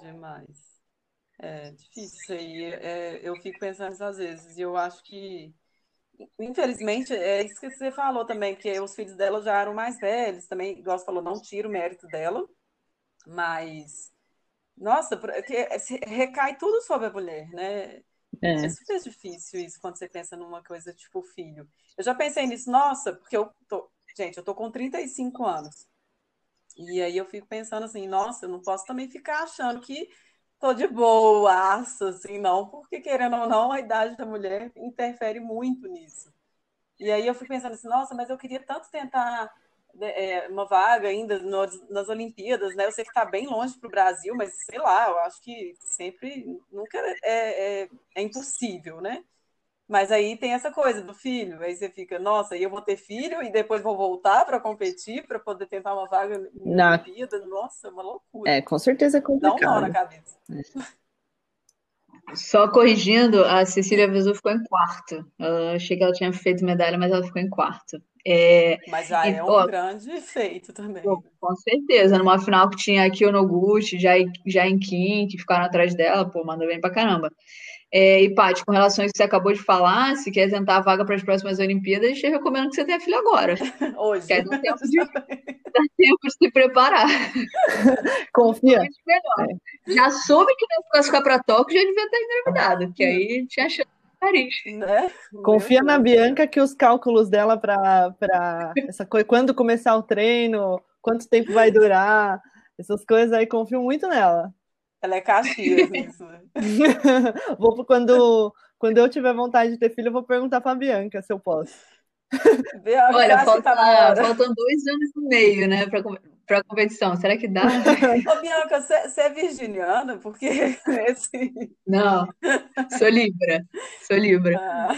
Demais. É difícil isso aí. É, eu fico pensando isso às vezes. E eu acho que, infelizmente, é isso que você falou também, que os filhos dela já eram mais velhos também. Igual você falou, não tira o mérito dela, mas. Nossa, porque recai tudo sobre a mulher, né? É. é super difícil isso quando você pensa numa coisa tipo filho. Eu já pensei nisso, nossa, porque eu tô. Gente, eu tô com 35 anos. E aí eu fico pensando assim, nossa, eu não posso também ficar achando que tô de boa, assim, não, porque querendo ou não, a idade da mulher interfere muito nisso. E aí eu fui pensando assim, nossa, mas eu queria tanto tentar é, uma vaga ainda no, nas Olimpíadas, né? Eu sei que está bem longe para o Brasil, mas sei lá, eu acho que sempre, nunca é, é, é impossível, né? Mas aí tem essa coisa do filho, aí você fica, nossa, eu vou ter filho e depois vou voltar para competir, para poder tentar uma vaga na Olimpíada. Nossa, é uma loucura. É, com certeza é complicado. Dá um nó na cabeça. É. Só corrigindo, a Cecília Vesu ficou em quarto. Eu achei que ela tinha feito medalha, mas ela ficou em quarto. É, mas já e, é um ó, grande feito também. Pô, com certeza. Numa final que tinha aqui o Noguchi, já, já em Kim, que ficaram atrás dela, pô, manda bem pra caramba. É, e, Paty, com relação a isso que você acabou de falar, se quer tentar a vaga para as próximas Olimpíadas, eu recomendo que você tenha filho agora. Hoje. Que dá tempo de, dá tempo de se preparar. Confia. É. Já soube que não classificar para Tóquio, já devia estar engravidada, que aí tinha chance Paris. Né? Confia na Bianca que os cálculos dela para essa coisa, quando começar o treino, quanto tempo vai durar, essas coisas aí, confio muito nela. Ela é Caxias nisso. Né? vou quando, quando eu tiver vontade de ter filho, eu vou perguntar pra Bianca se eu posso. Bianca, Olha, falta, tá faltam dois anos e meio, né, pra, pra competição. Será que dá? Ô, Bianca, você é virginiana? Porque esse. Não, sou Libra. Sou Libra. Ah,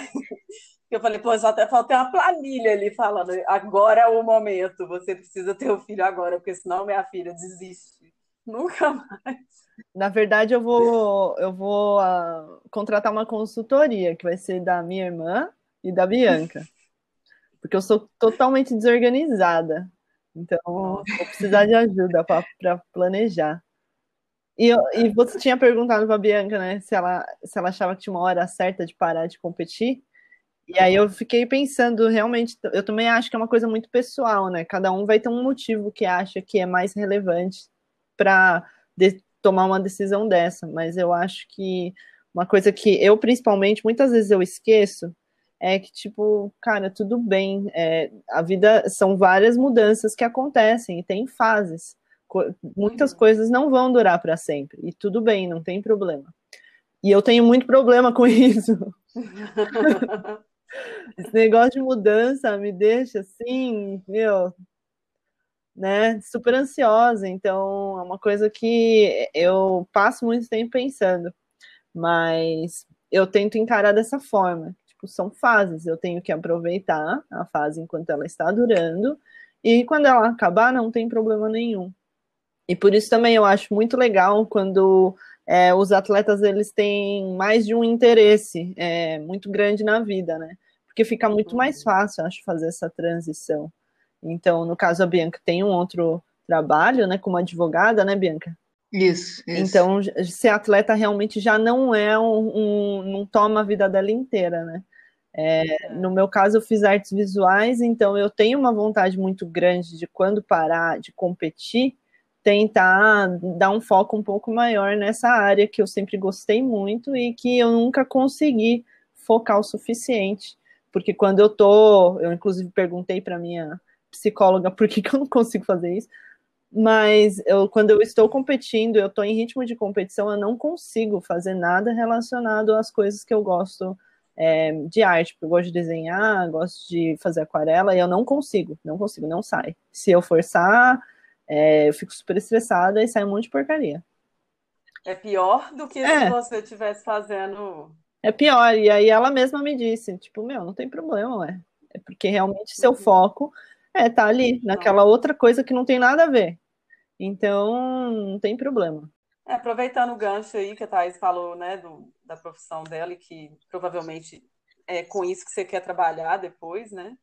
eu falei, pô, só até falta uma planilha ali falando, agora é o momento, você precisa ter o filho agora, porque senão minha filha desiste. Nunca mais. Na verdade, eu vou, eu vou uh, contratar uma consultoria que vai ser da minha irmã e da Bianca. Porque eu sou totalmente desorganizada. Então, vou precisar de ajuda para planejar. E, e você tinha perguntado para a Bianca, né, se ela, se ela achava que tinha uma hora certa de parar de competir. E aí eu fiquei pensando, realmente, eu também acho que é uma coisa muito pessoal, né? Cada um vai ter um motivo que acha que é mais relevante para tomar uma decisão dessa, mas eu acho que uma coisa que eu, principalmente, muitas vezes eu esqueço é que, tipo, cara, tudo bem, é, a vida são várias mudanças que acontecem e tem fases. Co muitas uhum. coisas não vão durar para sempre, e tudo bem, não tem problema. E eu tenho muito problema com isso. Esse negócio de mudança me deixa assim, meu, né, super ansiosa, então é uma coisa que eu passo muito tempo pensando, mas eu tento encarar dessa forma, tipo, são fases, eu tenho que aproveitar a fase enquanto ela está durando, e quando ela acabar, não tem problema nenhum. E por isso também eu acho muito legal quando é, os atletas eles têm mais de um interesse é, muito grande na vida, né? Porque fica muito mais uhum. fácil, acho, fazer essa transição. Então, no caso, a Bianca tem um outro trabalho, né, como advogada, né, Bianca? Isso, isso. Então, ser atleta realmente já não é um, um não toma a vida dela inteira, né? É, no meu caso, eu fiz artes visuais, então eu tenho uma vontade muito grande de quando parar de competir, tentar dar um foco um pouco maior nessa área que eu sempre gostei muito e que eu nunca consegui focar o suficiente. Porque quando eu tô, eu inclusive perguntei para minha psicóloga por que, que eu não consigo fazer isso. Mas eu, quando eu estou competindo, eu estou em ritmo de competição, eu não consigo fazer nada relacionado às coisas que eu gosto é, de arte. Eu gosto de desenhar, gosto de fazer aquarela, e eu não consigo, não consigo, não sai. Se eu forçar, é, eu fico super estressada e sai um monte de porcaria. É pior do que é. se você estivesse fazendo. É pior, e aí ela mesma me disse, tipo, meu, não tem problema, ué. É porque realmente seu uhum. foco é, tá ali, naquela outra coisa que não tem nada a ver. Então, não tem problema. É, aproveitando o gancho aí que a Thais falou, né, do, da profissão dela e que provavelmente é com isso que você quer trabalhar depois, né?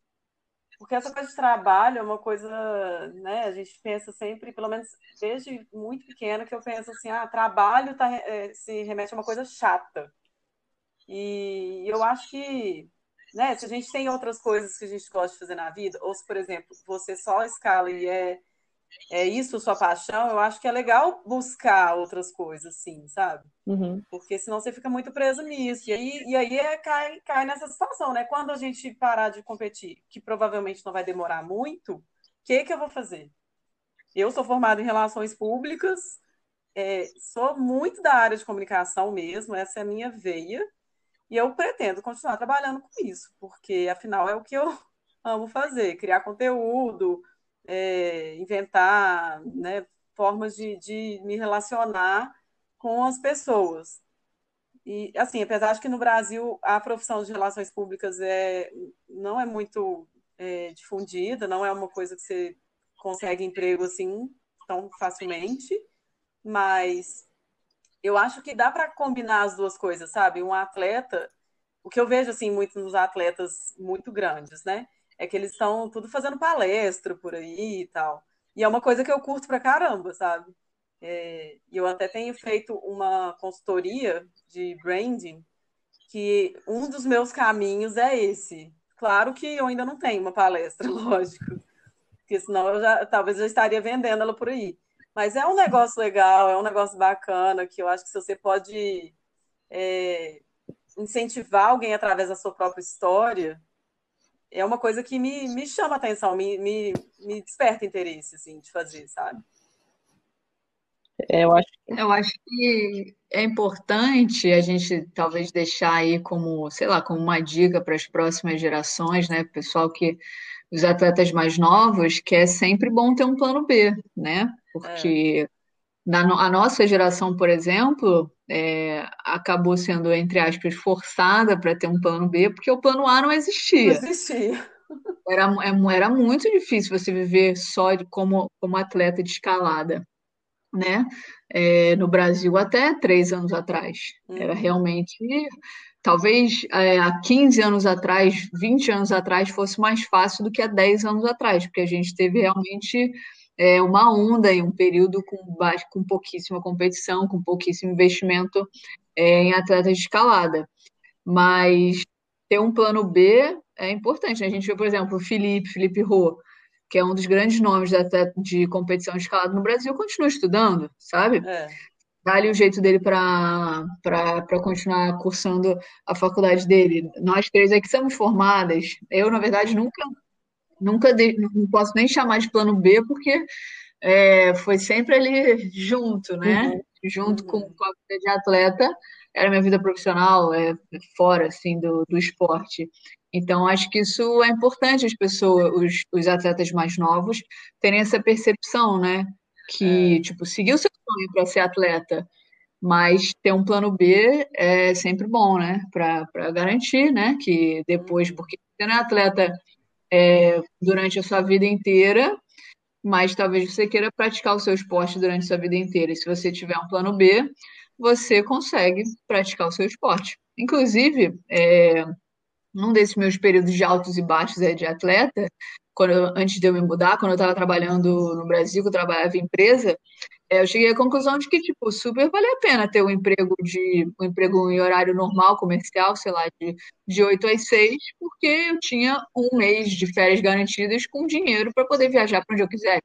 porque essa coisa de trabalho é uma coisa, né? A gente pensa sempre, pelo menos desde muito pequena, que eu penso assim, ah, trabalho tá, é, se remete a uma coisa chata. E eu acho que, né, se a gente tem outras coisas que a gente gosta de fazer na vida, ou se, por exemplo, você só escala e é é isso sua paixão, eu acho que é legal buscar outras coisas, sim, sabe? Uhum. Porque senão você fica muito preso nisso. E aí, e aí é, cai, cai nessa situação, né? Quando a gente parar de competir, que provavelmente não vai demorar muito, o que, que eu vou fazer? Eu sou formada em relações públicas, é, sou muito da área de comunicação mesmo, essa é a minha veia, e eu pretendo continuar trabalhando com isso, porque afinal é o que eu amo fazer, criar conteúdo, é, inventar né, formas de, de me relacionar com as pessoas. E, assim, apesar de que no Brasil a profissão de relações públicas é, não é muito é, difundida, não é uma coisa que você consegue emprego assim tão facilmente, mas eu acho que dá para combinar as duas coisas, sabe? Um atleta, o que eu vejo assim muito nos atletas muito grandes, né? é que eles estão tudo fazendo palestra por aí e tal. E é uma coisa que eu curto pra caramba, sabe? É, eu até tenho feito uma consultoria de branding, que um dos meus caminhos é esse. Claro que eu ainda não tenho uma palestra, lógico, porque senão eu já talvez eu estaria vendendo ela por aí. Mas é um negócio legal, é um negócio bacana, que eu acho que se você pode é, incentivar alguém através da sua própria história, é uma coisa que me, me chama a atenção, me, me, me desperta interesse, assim, de fazer, sabe? É, eu acho, eu acho que é importante a gente talvez deixar aí como, sei lá, como uma dica para as próximas gerações, né? Pessoal que os atletas mais novos, que é sempre bom ter um plano B, né? Porque é. na a nossa geração, por exemplo, é, acabou sendo, entre aspas, forçada para ter um plano B, porque o plano A não existia. Não existia. Era, é, era muito difícil você viver só de, como, como atleta de escalada, né? É, no Brasil até três anos atrás. Era realmente. Talvez é, há 15 anos atrás, 20 anos atrás, fosse mais fácil do que há 10 anos atrás, porque a gente teve realmente é, uma onda e um período com, com pouquíssima competição, com pouquíssimo investimento é, em atletas de escalada. Mas ter um plano B é importante. Né? A gente vê, por exemplo, o Felipe, Felipe Rô, que é um dos grandes nomes de competição de escalada no Brasil, continua estudando, sabe? É. Dá ali o jeito dele para continuar cursando a faculdade dele. Nós três aqui somos formadas. Eu, na verdade, nunca nunca de, não posso nem chamar de plano B, porque é, foi sempre ali junto, né? Uhum. Junto uhum. Com, com a vida de atleta, era minha vida profissional, é, fora assim do, do esporte. Então, acho que isso é importante as pessoas, os, os atletas mais novos, terem essa percepção, né? Que, é. tipo, seguir o seu sonho para ser atleta, mas ter um plano B é sempre bom, né? Para garantir, né? Que depois, porque você não é atleta é, durante a sua vida inteira, mas talvez você queira praticar o seu esporte durante a sua vida inteira. E se você tiver um plano B, você consegue praticar o seu esporte. Inclusive, é, num desses meus períodos de altos e baixos é, de atleta, quando eu, antes de eu me mudar, quando eu estava trabalhando no Brasil, que eu trabalhava em empresa, é, eu cheguei à conclusão de que, tipo, super vale a pena ter um emprego de um emprego em horário normal, comercial, sei lá, de, de 8 às 6, porque eu tinha um mês de férias garantidas com dinheiro para poder viajar para onde eu quiser.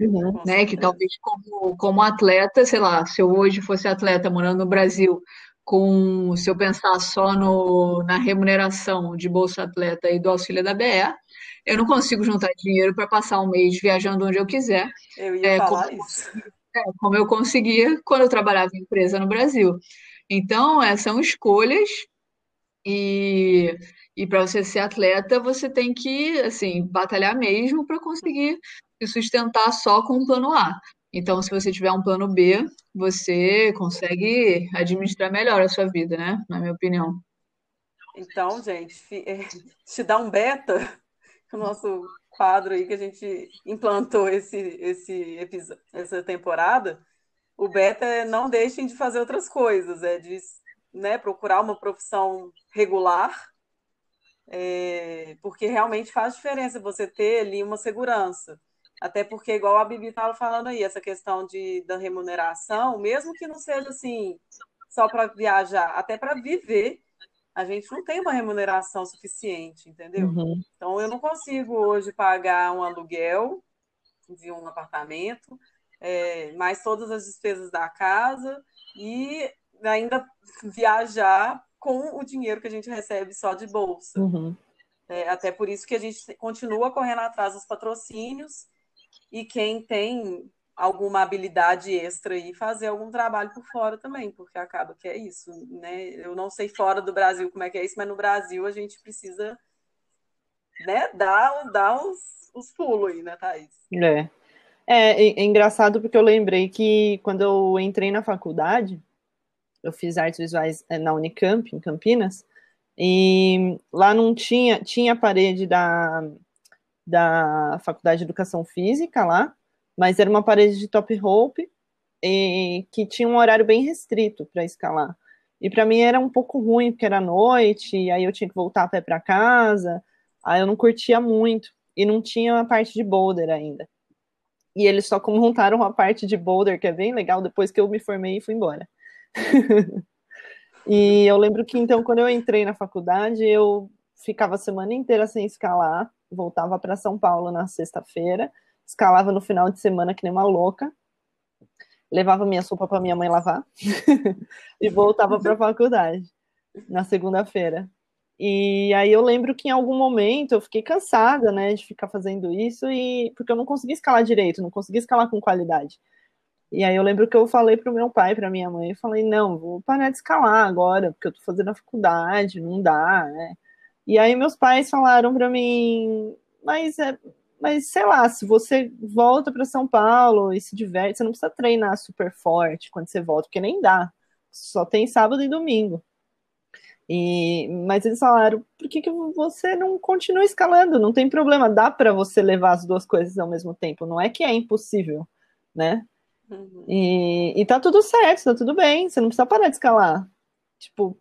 Uhum. Né? Que talvez como, como atleta, sei lá, se eu hoje fosse atleta morando no Brasil, com se eu pensar só no, na remuneração de Bolsa Atleta e do auxílio da BE, eu não consigo juntar dinheiro para passar um mês viajando onde eu quiser. Eu ia é, falar como, isso. É, como eu conseguia quando eu trabalhava em empresa no Brasil. Então, é, são escolhas e, e para você ser atleta, você tem que, assim, batalhar mesmo para conseguir se sustentar só com o plano A. Então, se você tiver um plano B, você consegue administrar melhor a sua vida, né? Na minha opinião. Então, gente, te dá um beta, o nosso quadro aí que a gente implantou esse, esse essa temporada, o beta é não deixem de fazer outras coisas, é de né, procurar uma profissão regular é, porque realmente faz diferença você ter ali uma segurança. Até porque, igual a Bibi estava falando aí, essa questão de, da remuneração, mesmo que não seja assim, só para viajar, até para viver, a gente não tem uma remuneração suficiente, entendeu? Uhum. Então, eu não consigo hoje pagar um aluguel de um apartamento, é, mais todas as despesas da casa e ainda viajar com o dinheiro que a gente recebe só de bolsa. Uhum. É, até por isso que a gente continua correndo atrás dos patrocínios e quem tem alguma habilidade extra aí fazer algum trabalho por fora também, porque acaba que é isso, né? Eu não sei fora do Brasil como é que é isso, mas no Brasil a gente precisa né, dar, dar os pulos aí, né, Thaís? É. é. É engraçado porque eu lembrei que quando eu entrei na faculdade, eu fiz artes visuais é, na Unicamp, em Campinas, e lá não tinha, tinha a parede da, da Faculdade de Educação Física lá, mas era uma parede de top rope e, que tinha um horário bem restrito para escalar. E para mim era um pouco ruim, porque era noite, e aí eu tinha que voltar a pé para casa, aí eu não curtia muito, e não tinha a parte de boulder ainda. E eles só montaram a parte de boulder, que é bem legal, depois que eu me formei e fui embora. e eu lembro que então, quando eu entrei na faculdade, eu ficava a semana inteira sem escalar, voltava para São Paulo na sexta-feira, escalava no final de semana que nem uma louca, levava minha sopa para minha mãe lavar e voltava para a faculdade na segunda-feira. E aí eu lembro que em algum momento eu fiquei cansada, né, de ficar fazendo isso e porque eu não conseguia escalar direito, não conseguia escalar com qualidade. E aí eu lembro que eu falei pro meu pai, pra minha mãe, eu falei, não, vou parar de escalar agora, porque eu tô fazendo a faculdade, não dá, né? E aí meus pais falaram para mim, mas é, mas sei lá, se você volta para São Paulo e se diverte, você não precisa treinar super forte quando você volta, porque nem dá. Só tem sábado e domingo. E, mas eles falaram, por que, que você não continua escalando? Não tem problema, dá para você levar as duas coisas ao mesmo tempo. Não é que é impossível, né? Uhum. E, e tá tudo certo, tá tudo bem, você não precisa parar de escalar. Tipo,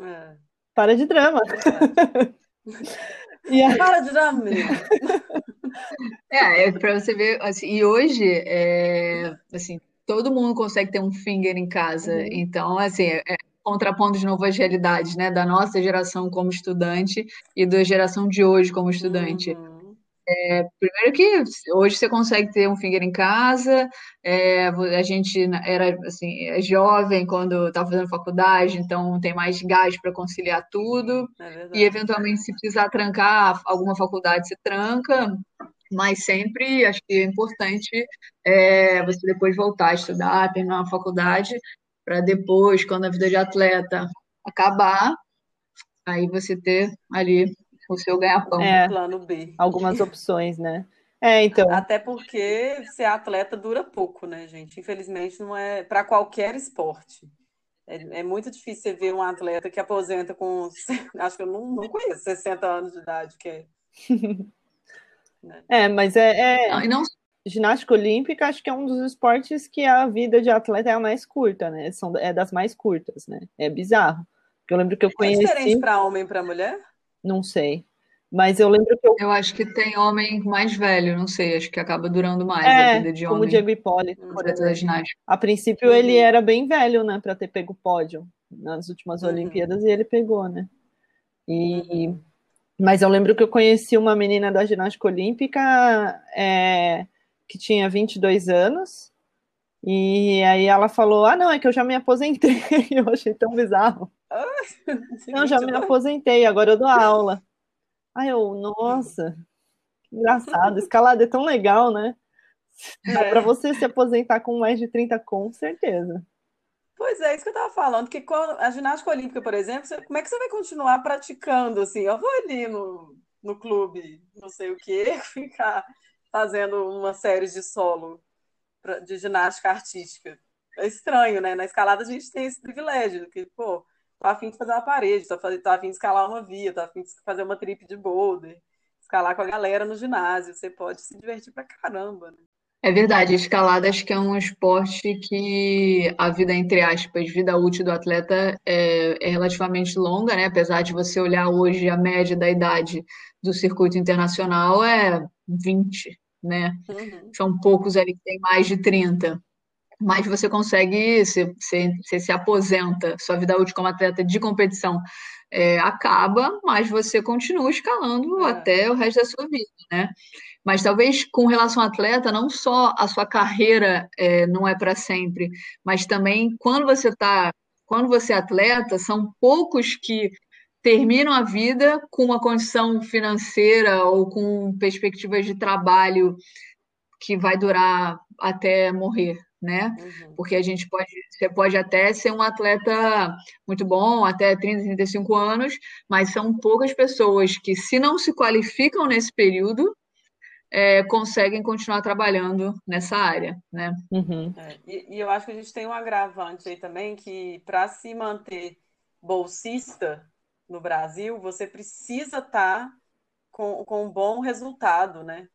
é. para de drama. e aí... Para de drama, É, é para você ver, assim, e hoje, é, assim, todo mundo consegue ter um finger em casa, uhum. então, assim, é, é, contrapondo de novo as realidades, né, da nossa geração como estudante e da geração de hoje como estudante. Uhum. É, primeiro que hoje você consegue ter um finger em casa, é, a gente era assim, é jovem quando estava fazendo faculdade, então tem mais gás para conciliar tudo. É e eventualmente, se precisar trancar alguma faculdade, você tranca, mas sempre acho que é importante é, você depois voltar a estudar, terminar a faculdade, para depois, quando a vida de atleta acabar, aí você ter ali o seu ganha-pão. É, plano B. Algumas opções, né? É, então. Até porque ser atleta dura pouco, né, gente? Infelizmente, não é para qualquer esporte. É, é, muito difícil você ver um atleta que aposenta com. Acho que eu não, não conheço 60 anos de idade, que é. né? É, mas é. é... Não, não... Ginástica olímpica, acho que é um dos esportes que a vida de atleta é a mais curta, né? São, é das mais curtas, né? É bizarro. Eu lembro que eu conheci. É diferente para homem e para mulher? Não sei. Mas eu lembro que eu. Eu acho que tem homem mais velho, não sei, acho que acaba durando mais é, a vida de homem. Como o Diego Hipólito, por exemplo. A princípio uhum. ele era bem velho, né, para ter pego o pódio nas últimas uhum. Olimpíadas e ele pegou, né? E. Uhum. Mas eu lembro que eu conheci uma menina da ginástica olímpica é, que tinha 22 anos, e aí ela falou: Ah, não, é que eu já me aposentei. eu achei tão bizarro. Ah, não, já me aposentei, agora eu dou aula. Aí eu, nossa, que engraçado, escalada é tão legal, né? Dá é. para você se aposentar com mais de 30, com certeza. Pois é, isso que eu estava falando, que a ginástica olímpica, por exemplo, você, como é que você vai continuar praticando assim? Eu vou ali no, no clube, não sei o quê, ficar fazendo uma série de solo de ginástica artística. É estranho, né? Na escalada a gente tem esse privilégio, que, pô, tô afim de fazer uma parede, tô, afim de escalar uma via, tô afim de fazer uma trip de boulder, escalar com a galera no ginásio, você pode se divertir pra caramba, né? É verdade, escalada acho que é um esporte que a vida, entre aspas, vida útil do atleta é, é, relativamente longa, né? Apesar de você olhar hoje a média da idade do circuito internacional é 20, né? Uhum. São poucos ali que têm mais de 30. Mas você consegue, você, você, você se aposenta, sua vida útil como atleta de competição é, acaba, mas você continua escalando é. até o resto da sua vida, né? Mas talvez com relação ao atleta, não só a sua carreira é, não é para sempre, mas também quando você está, quando você é atleta, são poucos que terminam a vida com uma condição financeira ou com perspectivas de trabalho que vai durar até morrer, né? Uhum. Porque a gente pode, você pode até ser um atleta muito bom, até 30, 35 anos, mas são poucas pessoas que, se não se qualificam nesse período, é, conseguem continuar trabalhando nessa área, né? Uhum. É, e, e, eu acho que a gente tem um agravante aí também que para se manter bolsista no Brasil, você precisa estar tá com, com um bom resultado, né?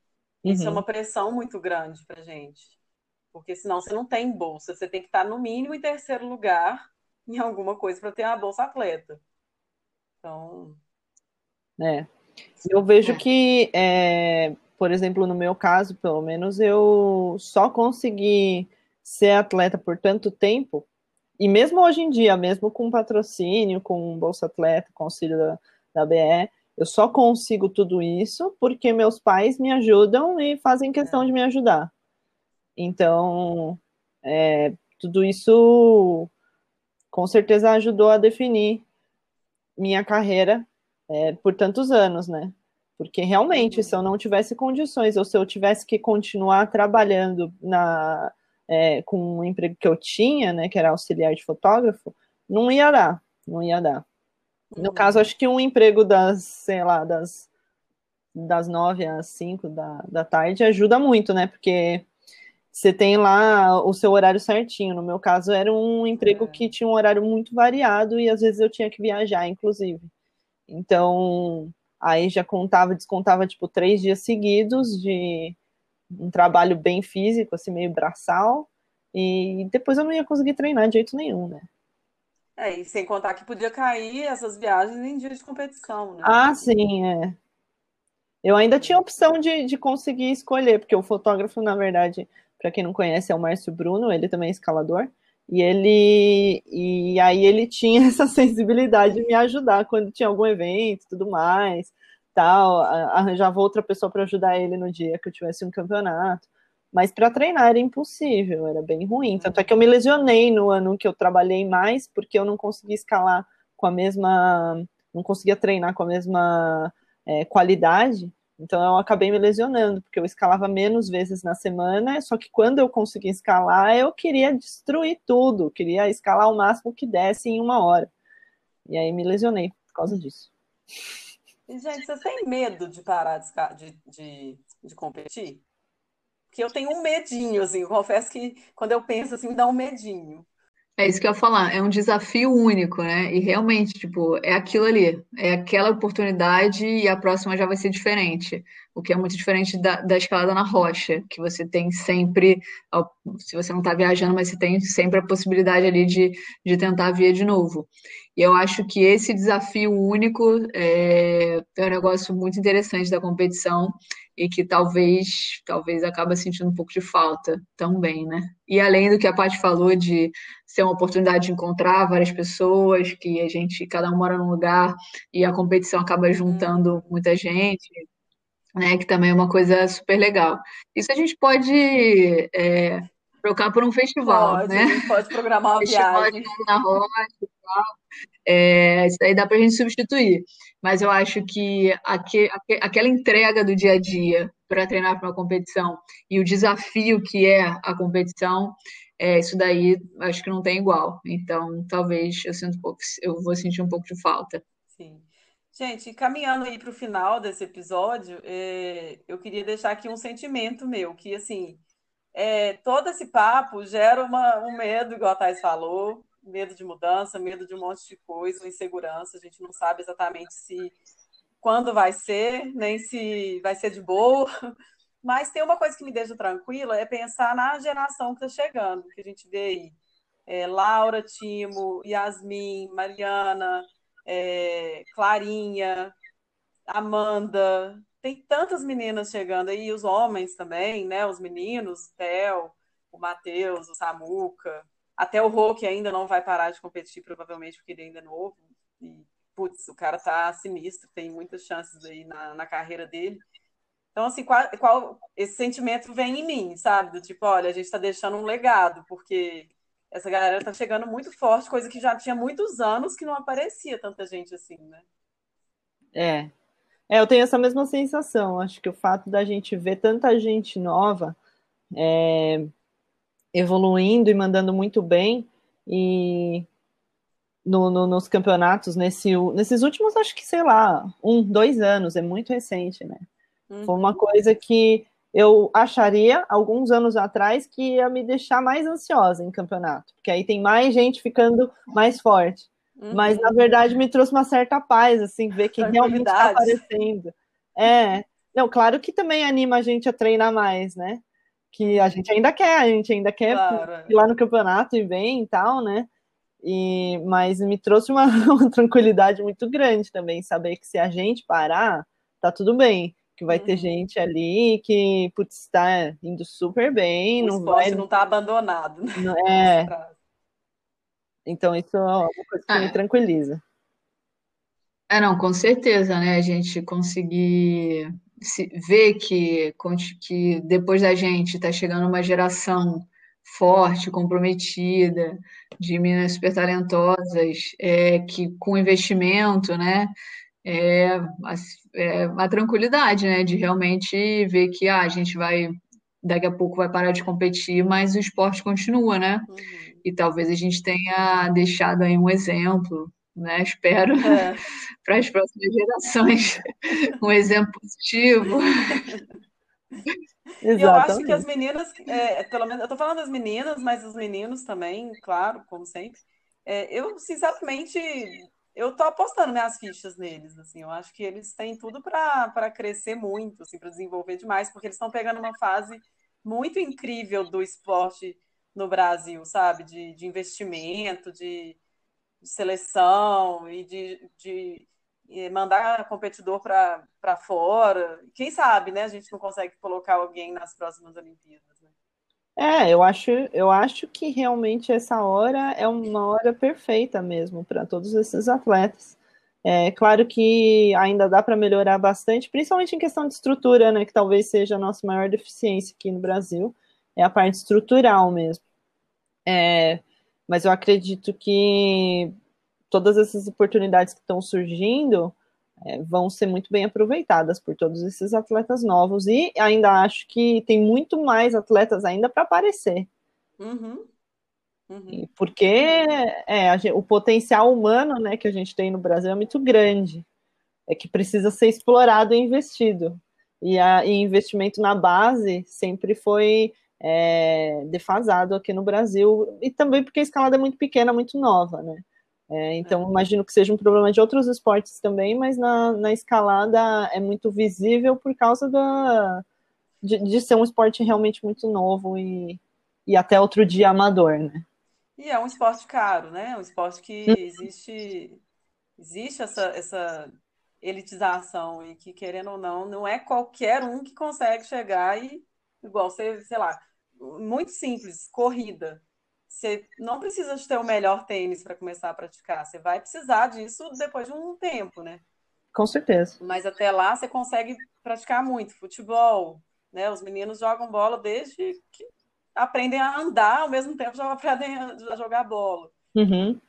Isso é uhum. uma pressão muito grande para gente, porque senão você não tem bolsa, você tem que estar tá no mínimo em terceiro lugar em alguma coisa para ter uma bolsa atleta. Então, é. Eu vejo é. que é, por exemplo, no meu caso, pelo menos, eu só consegui ser atleta por tanto tempo, e mesmo hoje em dia, mesmo com patrocínio, com Bolsa Atleta, com auxílio da, da BE, eu só consigo tudo isso porque meus pais me ajudam e fazem questão de me ajudar. Então, é, tudo isso com certeza ajudou a definir minha carreira é, por tantos anos, né? Porque realmente, se eu não tivesse condições, ou se eu tivesse que continuar trabalhando na, é, com o emprego que eu tinha, né, que era auxiliar de fotógrafo, não ia dar, não ia dar. No uhum. caso, acho que um emprego das, sei lá, das, das nove às cinco da, da tarde ajuda muito, né? Porque você tem lá o seu horário certinho. No meu caso, era um emprego é. que tinha um horário muito variado e às vezes eu tinha que viajar, inclusive. Então, Aí já contava, descontava, tipo, três dias seguidos de um trabalho bem físico, assim, meio braçal. E depois eu não ia conseguir treinar de jeito nenhum, né? É, e sem contar que podia cair essas viagens em dia de competição, né? Ah, sim, é. Eu ainda tinha a opção de, de conseguir escolher, porque o fotógrafo, na verdade, para quem não conhece, é o Márcio Bruno, ele também é escalador. E ele e aí ele tinha essa sensibilidade de me ajudar quando tinha algum evento tudo mais, tal, arranjava outra pessoa para ajudar ele no dia que eu tivesse um campeonato. Mas para treinar era impossível, era bem ruim. Tanto é que eu me lesionei no ano que eu trabalhei mais, porque eu não conseguia escalar com a mesma. não conseguia treinar com a mesma é, qualidade. Então eu acabei me lesionando, porque eu escalava menos vezes na semana, só que quando eu conseguia escalar, eu queria destruir tudo, queria escalar o máximo que desse em uma hora. E aí me lesionei por causa disso. E, gente, vocês têm medo de parar de, de, de competir? Porque eu tenho um medinho, assim, eu confesso que quando eu penso assim, me dá um medinho. É isso que eu ia falar, é um desafio único, né? E realmente, tipo, é aquilo ali, é aquela oportunidade e a próxima já vai ser diferente. O que é muito diferente da, da escalada na rocha, que você tem sempre, se você não está viajando, mas você tem sempre a possibilidade ali de, de tentar vir de novo. E eu acho que esse desafio único é, é um negócio muito interessante da competição e que talvez talvez acaba sentindo um pouco de falta também, né? E além do que a Paty falou de ser uma oportunidade de encontrar várias pessoas, que a gente, cada um mora num lugar e a competição acaba juntando muita gente, né? Que também é uma coisa super legal. Isso a gente pode é, trocar por um festival, pode, né? Pode programar uma festival viagem. na rocha e tal. É, isso aí dá para a gente substituir. Mas eu acho que aqu aquela entrega do dia a dia para treinar para uma competição e o desafio que é a competição, é, isso daí acho que não tem igual. Então, talvez eu sinto um pouco, eu vou sentir um pouco de falta. Sim. Gente, caminhando aí para o final desse episódio, é, eu queria deixar aqui um sentimento meu, que assim, é, todo esse papo gera uma, um medo, igual a Thais falou, medo de mudança, medo de um monte de coisa, insegurança. A gente não sabe exatamente se quando vai ser, nem se vai ser de boa, Mas tem uma coisa que me deixa tranquila, é pensar na geração que está chegando, que a gente vê aí. É, Laura, Timo, Yasmin, Mariana, é, Clarinha, Amanda, tem tantas meninas chegando aí, os homens também, né? Os meninos, o Theo, o Matheus, o Samuca, até o Rô, que ainda não vai parar de competir, provavelmente, porque ele ainda é novo. E, putz, o cara tá sinistro, tem muitas chances aí na, na carreira dele. Então, assim, qual, qual, esse sentimento vem em mim, sabe? Do tipo, olha, a gente tá deixando um legado, porque essa galera tá chegando muito forte, coisa que já tinha muitos anos que não aparecia tanta gente assim, né? É. É, eu tenho essa mesma sensação. Acho que o fato da gente ver tanta gente nova é, evoluindo e mandando muito bem, e no, no, nos campeonatos, nesse, nesses últimos, acho que, sei lá, um, dois anos, é muito recente, né? Uhum. Foi uma coisa que eu acharia, alguns anos atrás, que ia me deixar mais ansiosa em campeonato, porque aí tem mais gente ficando mais forte. Uhum. Mas, na verdade, me trouxe uma certa paz, assim, ver que realmente está aparecendo. É, não, claro que também anima a gente a treinar mais, né? Que a gente ainda quer, a gente ainda quer claro. ir lá no campeonato e bem e tal, né? E, mas me trouxe uma, uma, tranquilidade muito grande também, saber que se a gente parar, tá tudo bem que vai ter uhum. gente ali que, putz, está indo super bem. O não vai não tá abandonado. Né? É. Então, isso é uma coisa que é. me tranquiliza. É, não, com certeza, né? A gente conseguir ver que, que depois da gente está chegando uma geração forte, comprometida, de meninas super talentosas, é, que com investimento, né? é, é uma tranquilidade, né? De realmente ver que ah, a gente vai, daqui a pouco vai parar de competir, mas o esporte continua, né? Uhum. E talvez a gente tenha deixado aí um exemplo, né? Espero é. para as próximas gerações um exemplo positivo. Exatamente. Eu acho que as meninas, é, pelo menos, eu tô falando das meninas, mas os meninos também, claro, como sempre. É, eu, sinceramente, eu tô apostando minhas fichas neles, assim, eu acho que eles têm tudo para crescer muito, assim, para desenvolver demais, porque eles estão pegando uma fase muito incrível do esporte no Brasil, sabe? De, de investimento, de, de seleção e de, de mandar competidor para fora. Quem sabe, né? A gente não consegue colocar alguém nas próximas Olimpíadas. Né? É, eu acho, eu acho que realmente essa hora é uma hora perfeita mesmo para todos esses atletas. É claro que ainda dá para melhorar bastante, principalmente em questão de estrutura, né? Que talvez seja a nossa maior deficiência aqui no Brasil, é a parte estrutural mesmo. É, mas eu acredito que todas essas oportunidades que estão surgindo é, vão ser muito bem aproveitadas por todos esses atletas novos. E ainda acho que tem muito mais atletas ainda para aparecer. Uhum. Uhum. Porque é, a, o potencial humano né, que a gente tem no Brasil é muito grande. É que precisa ser explorado e investido. E, a, e investimento na base sempre foi é, defasado aqui no Brasil, e também porque a escalada é muito pequena, muito nova, né? É, então, é. imagino que seja um problema de outros esportes também, mas na, na escalada é muito visível por causa da, de, de, ser um esporte realmente muito novo e, e até outro dia amador, né? E é um esporte caro, né? Um esporte que uhum. existe, existe essa, essa elitização e que, querendo ou não, não é qualquer um que consegue chegar e, igual você, sei lá, muito simples, corrida. Você não precisa de ter o melhor tênis para começar a praticar. Você vai precisar disso depois de um tempo, né? Com certeza. Mas até lá você consegue praticar muito. Futebol, né? Os meninos jogam bola desde que aprendem a andar, ao mesmo tempo já aprendem a jogar bola. Uhum.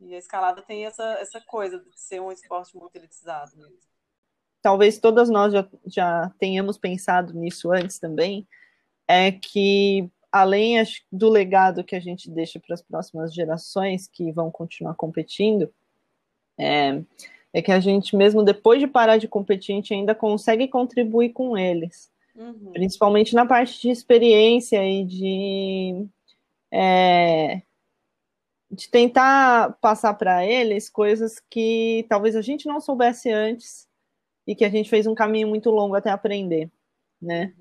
E a escalada tem essa, essa coisa de ser um esporte muito elitizado mesmo. Talvez todas nós já, já tenhamos pensado nisso antes também, é que além do legado que a gente deixa para as próximas gerações que vão continuar competindo, é, é, que a gente, mesmo depois de parar de competir, a gente ainda consegue contribuir com eles. Uhum. Principalmente na parte de experiência e de, é, de tentar passar para eles coisas que talvez a gente não soubesse antes e que a gente fez um caminho muito longo até aprender. né?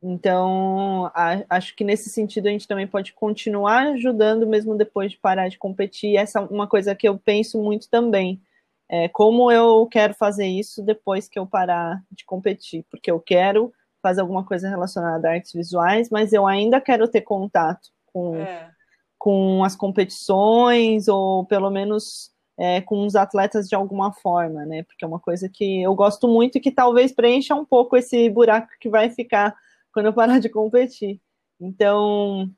Então, a, acho que nesse sentido a gente também pode continuar ajudando mesmo depois de parar de competir. Essa é uma coisa que eu penso muito também. É, como eu quero fazer isso depois que eu parar de competir, porque eu quero fazer alguma coisa relacionada a artes visuais, mas eu ainda quero ter contato com, é. com as competições, ou pelo menos é, com os atletas de alguma forma, né? Porque é uma coisa que eu gosto muito e que talvez preencha um pouco esse buraco que vai ficar quando eu parar de competir. Então,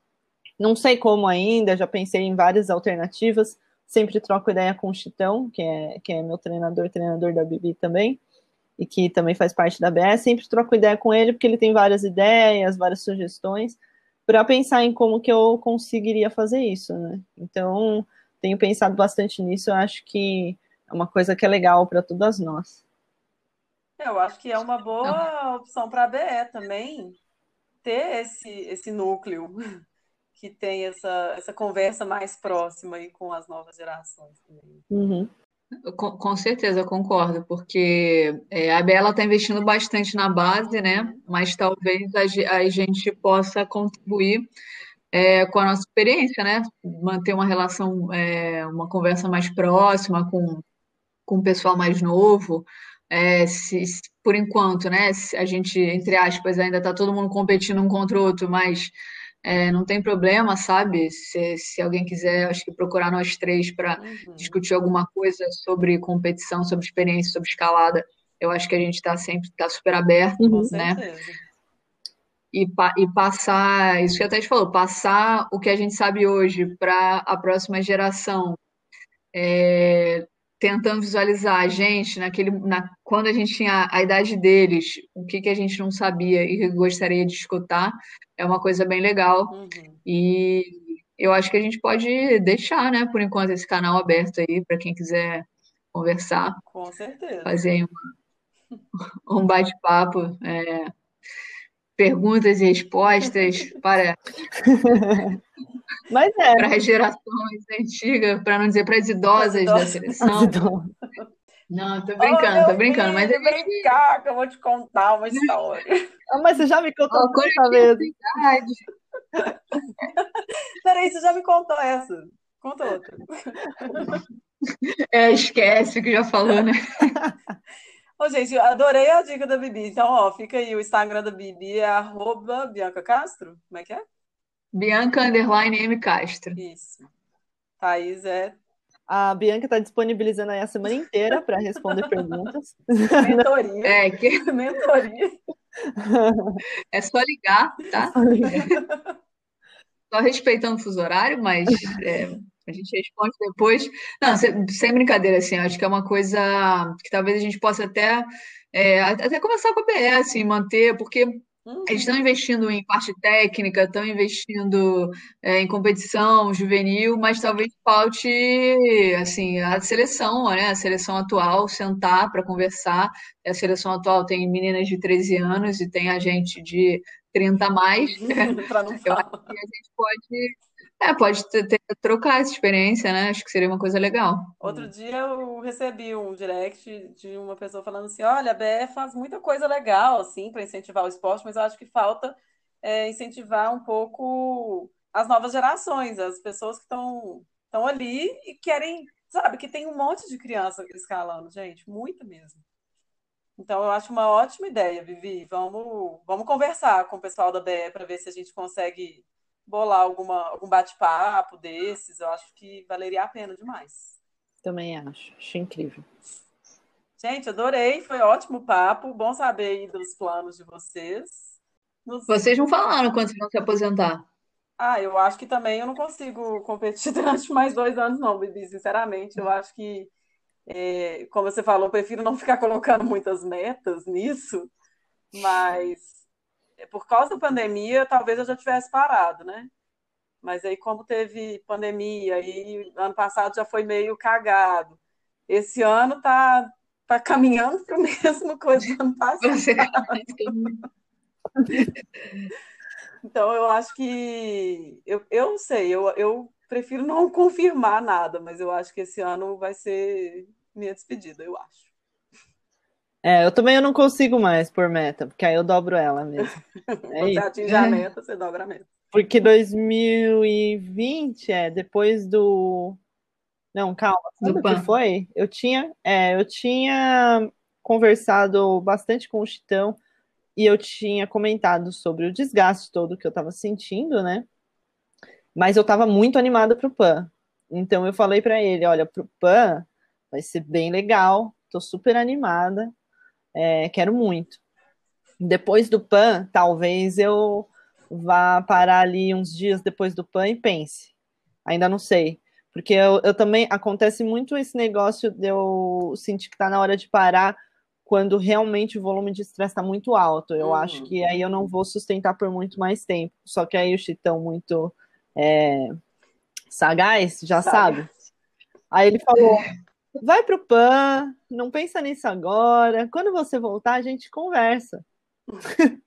não sei como ainda, já pensei em várias alternativas, sempre troco ideia com o Chitão, que é, que é meu treinador, treinador da Bibi também, e que também faz parte da BS, sempre troco ideia com ele, porque ele tem várias ideias, várias sugestões, para pensar em como que eu conseguiria fazer isso, né? Então, tenho pensado bastante nisso, eu acho que é uma coisa que é legal para todas nós. Eu acho que é uma boa opção para a BE também, ter esse, esse núcleo que tem essa, essa conversa mais próxima aí com as novas gerações. Uhum. Com, com, certeza, concordo, porque é, a Bela está investindo bastante na base, né? Mas talvez a, a gente possa contribuir é, com a nossa experiência, né? Manter uma relação, é, uma conversa mais próxima com, com o pessoal mais novo. É, se, por enquanto, né? A gente, entre aspas, ainda está todo mundo competindo um contra o outro, mas é, não tem problema, sabe? Se, se alguém quiser, acho que procurar nós três para uhum. discutir alguma coisa sobre competição, sobre experiência, sobre escalada, eu acho que a gente está sempre tá super aberto, uhum. né? E, e passar, isso que até te falou, passar o que a gente sabe hoje para a próxima geração, é, tentando visualizar a gente naquele, na, quando a gente tinha a idade deles, o que, que a gente não sabia e gostaria de escutar, é uma coisa bem legal. Uhum. E eu acho que a gente pode deixar, né, por enquanto, esse canal aberto aí para quem quiser conversar. Com certeza. Fazer um, um bate-papo. É, perguntas e respostas para Mas é. para as gerações antigas, para não dizer para as idosas da seleção. Não, tô brincando, oh, tô brincando, mas eu brincar que eu vou te contar uma história. Ah, mas você já me contou oh, essa vez. Peraí, você já me contou essa. Conta outra. É, esquece que já falou, né? Ô, gente, adorei a dica da Bibi. Então, ó, fica aí o Instagram da Bibi, é arroba Bianca Castro. Como é que é? Bianca Underline M Castro. Isso. Thaís é. A Bianca está disponibilizando aí a semana inteira para responder perguntas. Mentoria. É, que... Mentoria. É só ligar, tá? Só respeitando o fuso horário, mas é, a gente responde depois. Não, sem, brincadeira, assim, acho que é uma coisa que talvez a gente possa até, é, até começar com a BS, assim, manter, porque Uhum. Eles estão investindo em parte técnica, estão investindo é, em competição juvenil, mas talvez falte assim a seleção, né? A seleção atual sentar para conversar. A seleção atual tem meninas de 13 anos e tem a gente de 30 a mais. Eu acho que a gente pode é, pode ter, ter, trocar essa experiência, né? Acho que seria uma coisa legal. Outro dia eu recebi um direct de uma pessoa falando assim: olha, a BF faz muita coisa legal, assim, para incentivar o esporte, mas eu acho que falta é, incentivar um pouco as novas gerações, as pessoas que estão estão ali e querem, sabe, que tem um monte de criança escalando, gente, muito mesmo. Então, eu acho uma ótima ideia, Vivi. Vamos, vamos conversar com o pessoal da BE para ver se a gente consegue bolar alguma, algum bate-papo desses, eu acho que valeria a pena demais. Também acho, achei incrível. Gente, adorei, foi ótimo papo, bom saber aí dos planos de vocês. Nos... Vocês não falaram quando vão se aposentar. Ah, eu acho que também eu não consigo competir durante mais dois anos, não, Bibi, sinceramente. Eu acho que, é, como você falou, eu prefiro não ficar colocando muitas metas nisso, mas por causa da pandemia, talvez eu já tivesse parado, né? Mas aí, como teve pandemia, e ano passado já foi meio cagado. Esse ano tá, tá caminhando para o mesmo coisa do ano passado. então, eu acho que. Eu, eu não sei, eu, eu prefiro não confirmar nada, mas eu acho que esse ano vai ser minha despedida, eu acho. É, eu também eu não consigo mais por meta, porque aí eu dobro ela mesmo. É você atinge a meta, você dobra a meta. Porque 2020 é depois do. Não, calma, sabe o que foi? Eu tinha, é, eu tinha conversado bastante com o Chitão e eu tinha comentado sobre o desgaste todo que eu estava sentindo, né? Mas eu estava muito animada para o PAN. Então eu falei para ele, olha, para o PAN vai ser bem legal, tô super animada, é, quero muito. Depois do PAN, talvez eu vá parar ali uns dias depois do PAN e pense. Ainda não sei. Porque eu, eu também acontece muito esse negócio de eu sentir que está na hora de parar quando realmente o volume de estresse está muito alto. Eu uhum. acho que aí eu não vou sustentar por muito mais tempo. Só que aí o Chitão muito é, sagaz, já sabe. sabe. Aí ele falou: vai pro PAN, não pensa nisso agora. Quando você voltar, a gente conversa.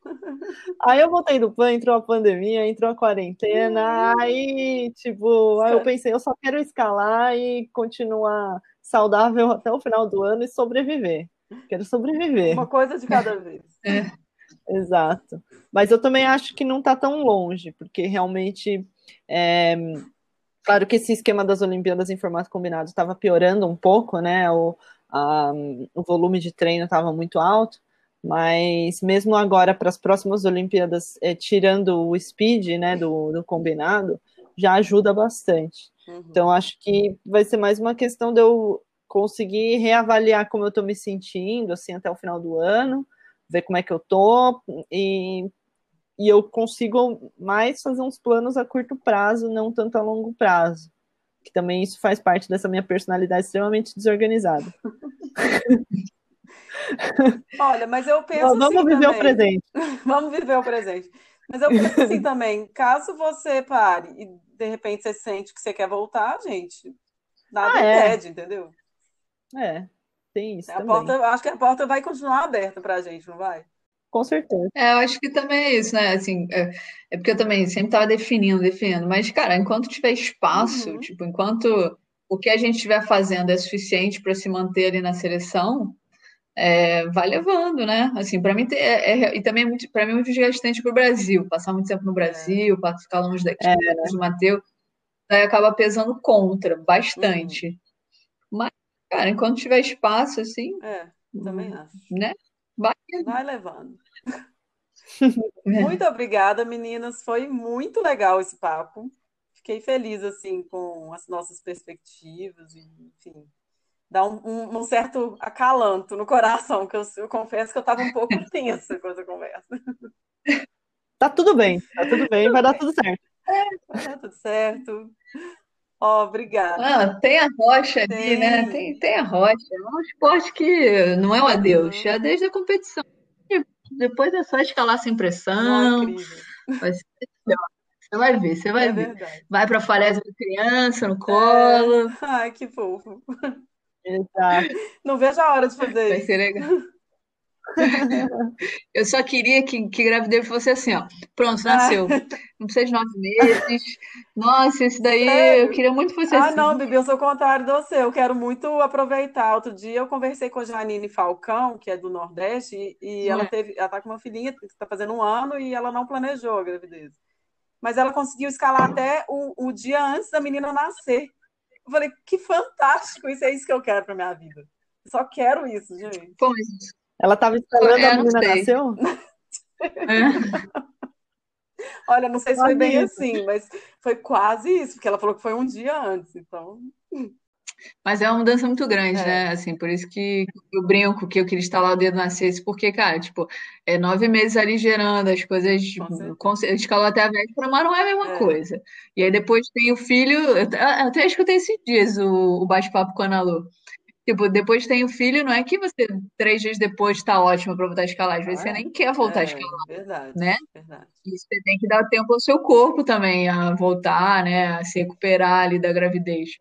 aí eu voltei do PAN, entrou a pandemia, entrou a quarentena, aí, tipo, aí eu pensei, eu só quero escalar e continuar saudável até o final do ano e sobreviver. Quero sobreviver. Uma coisa de cada vez. É. Exato. Mas eu também acho que não está tão longe, porque realmente é, claro que esse esquema das Olimpíadas em formato combinado estava piorando um pouco, né? O, a, o volume de treino estava muito alto, mas mesmo agora para as próximas Olimpíadas, é, tirando o speed né, do, do combinado, já ajuda bastante. Uhum. Então acho que vai ser mais uma questão de eu conseguir reavaliar como eu estou me sentindo assim até o final do ano, ver como é que eu tô e, e eu consigo mais fazer uns planos a curto prazo, não tanto a longo prazo. Que também isso faz parte dessa minha personalidade extremamente desorganizada. Olha, mas eu penso Vamos assim viver também. o presente. Vamos viver o presente. Mas eu penso assim também, caso você pare e de repente você sente que você quer voltar, gente, nada ah, é. impede, entendeu? É, tem isso. A também. porta, acho que a porta vai continuar aberta para a gente, não vai? Com certeza. É, eu acho que também é isso, né? Assim, é, é porque eu também sempre estava definindo, definindo. Mas, cara, enquanto tiver espaço, uhum. tipo, enquanto o que a gente estiver fazendo é suficiente para se manter ali na seleção, é, vai levando, né? Assim, para mim é, é, e também é muito, para mim é muito desgastante para o Brasil, passar muito tempo no Brasil, é. ficar longe daqui, é, né? do Mateus, aí acaba pesando contra bastante. Uhum. Mas Cara, enquanto tiver espaço, assim. É, também hum, acho. Né? Vai, Vai levando. Muito obrigada, meninas. Foi muito legal esse papo. Fiquei feliz assim com as nossas perspectivas e, enfim, dá um, um, um certo acalanto no coração, que eu, eu confesso que eu estava um pouco tensa com essa conversa. Tá tudo bem, tá tudo bem, vai dar tudo certo. É, vai dar tudo certo. Ó, obrigada. Ah, tem a rocha ali, né? Tem, tem a rocha. É um esporte que não é um adeus, é desde a competição. Depois é só escalar sem pressão. Vai ser Você vai ver, você vai é ver. Verdade. Vai para a falésia da criança no colo. É. Ai, que fofo. Exato. Não vejo a hora de fazer vai isso. Vai ser legal. Eu só queria que, que gravidez fosse assim, ó. Pronto, nasceu. Ah. Não precisa de nove meses. Nossa, esse daí Sério? eu queria muito que fosse ah, assim. Ah, não, Bibi, eu sou o contrário do você. Eu quero muito aproveitar. Outro dia eu conversei com a Janine Falcão, que é do Nordeste, e, e ela é. teve, ela tá com uma filhinha que está fazendo um ano e ela não planejou a gravidez. Mas ela conseguiu escalar até o, o dia antes da menina nascer. Eu falei, que fantástico, isso é isso que eu quero para minha vida. só quero isso, gente. Como isso? Ela estava esperando é, a menina nasceu? É. Olha, não sei se foi bem assim, mas foi quase isso, porque ela falou que foi um dia antes, então. Mas é uma mudança muito grande, é. né? Assim, por isso que eu brinco que eu queria instalar o dedo na cesta, porque, cara, tipo, é nove meses ali gerando as coisas, com escalou até a véspera, mas não é a mesma é. coisa. E aí depois tem o filho, eu até escutei esses dias o, o bate-papo com a Ana Lu. Tipo, depois tem o filho, não é que você, três dias depois, está ótimo para voltar a escalar. Às vezes ah, você nem quer voltar é, a escalar. Verdade, né? verdade. E você tem que dar tempo ao seu corpo também a voltar, né? A se recuperar ali da gravidez.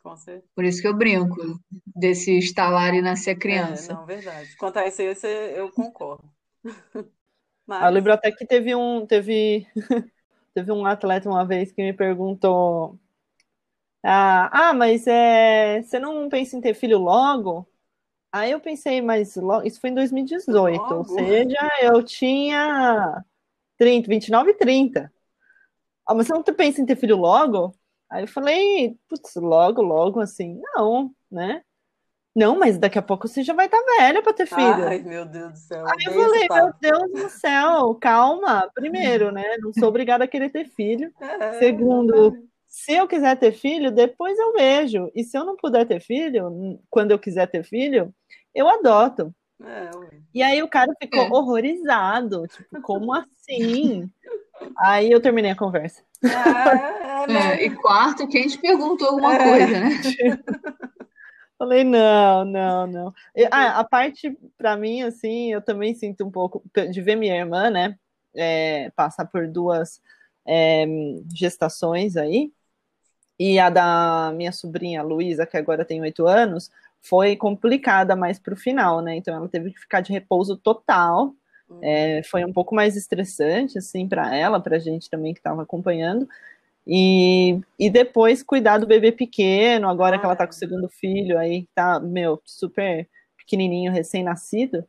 Com certeza. Por isso que eu brinco desse estalar e nascer criança. É, não, verdade. Quanto a isso, eu concordo. Mas... Eu lembro até que teve um, teve, teve um atleta uma vez que me perguntou ah, ah, mas é, você não pensa em ter filho logo? Aí eu pensei, mas logo, isso foi em 2018, logo. ou seja, eu tinha 30, 29 e 30. Ah, mas você não pensa em ter filho logo? Aí eu falei, putz, logo, logo, assim, não, né? Não, mas daqui a pouco você já vai estar tá velha para ter filho. Ai, meu Deus do céu. Aí eu falei, meu Deus do céu, calma. Primeiro, né? Não sou obrigada a querer ter filho. É, Segundo, é se eu quiser ter filho, depois eu vejo. E se eu não puder ter filho, quando eu quiser ter filho, eu adoto. É, e aí o cara ficou é. horrorizado, tipo, como assim? aí eu terminei a conversa. É, é, e quarto, quem te perguntou alguma coisa, né? Falei, não, não, não. E, ah, a parte, para mim, assim, eu também sinto um pouco de ver minha irmã, né, é, passar por duas é, gestações aí, e a da minha sobrinha Luísa, que agora tem oito anos, foi complicada mais para o final, né? Então ela teve que ficar de repouso total. Uhum. É, foi um pouco mais estressante, assim, para ela, para a gente também que estava acompanhando. E, e depois cuidar do bebê pequeno, agora ah, que ela tá com o segundo filho, aí tá, meu, super pequenininho, recém-nascido.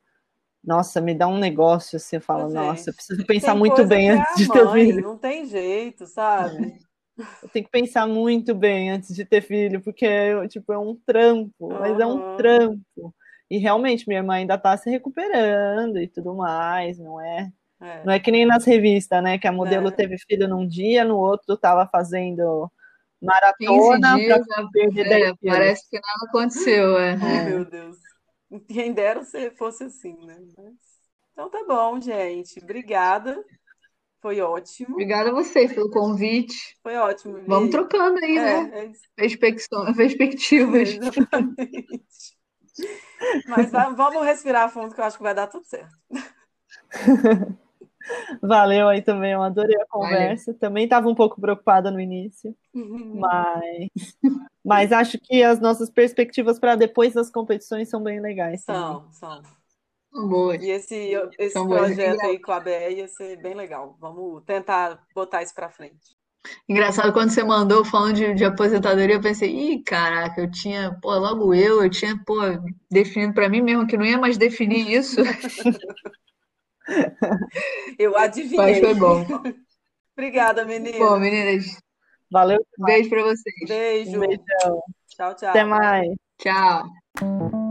Nossa, me dá um negócio assim, eu falo, nossa, eu preciso pensar muito bem antes de ter mãe, filho. Não tem jeito, sabe? Eu tenho que pensar muito bem antes de ter filho, porque tipo, é um trampo, mas é um trampo. E realmente minha irmã ainda tá se recuperando e tudo mais, não é é. Não é que nem nas revistas, né? Que a modelo é. teve filho num dia, no outro estava fazendo maratona para perder é, Parece que nada aconteceu, é. Oh, meu Deus. Quem dera se fosse assim, né? Mas... Então tá bom, gente. Obrigada. Foi ótimo. Obrigada a vocês pelo convite. Foi ótimo. Vamos trocando aí, é, né? É Perspectivas. Exatamente. Mas vamos respirar fundo que eu acho que vai dar tudo certo. Valeu aí também, eu adorei a conversa. Valeu. Também estava um pouco preocupada no início, uhum. mas, mas acho que as nossas perspectivas para depois das competições são bem legais. São, também. são. E esse, esse projeto aí com a BR ia ser bem legal. Vamos tentar botar isso para frente. Engraçado, quando você mandou falando de, de aposentadoria, eu pensei, ih, caraca, eu tinha, pô, logo eu, eu tinha, pô, definido para mim mesmo que não ia mais definir isso. Eu adivinhei. Mas foi bom. Obrigada, meninas. Bom, meninas. Valeu. Beijo para vocês. Beijo. Um beijão. Tchau, tchau. Até mais. Tchau.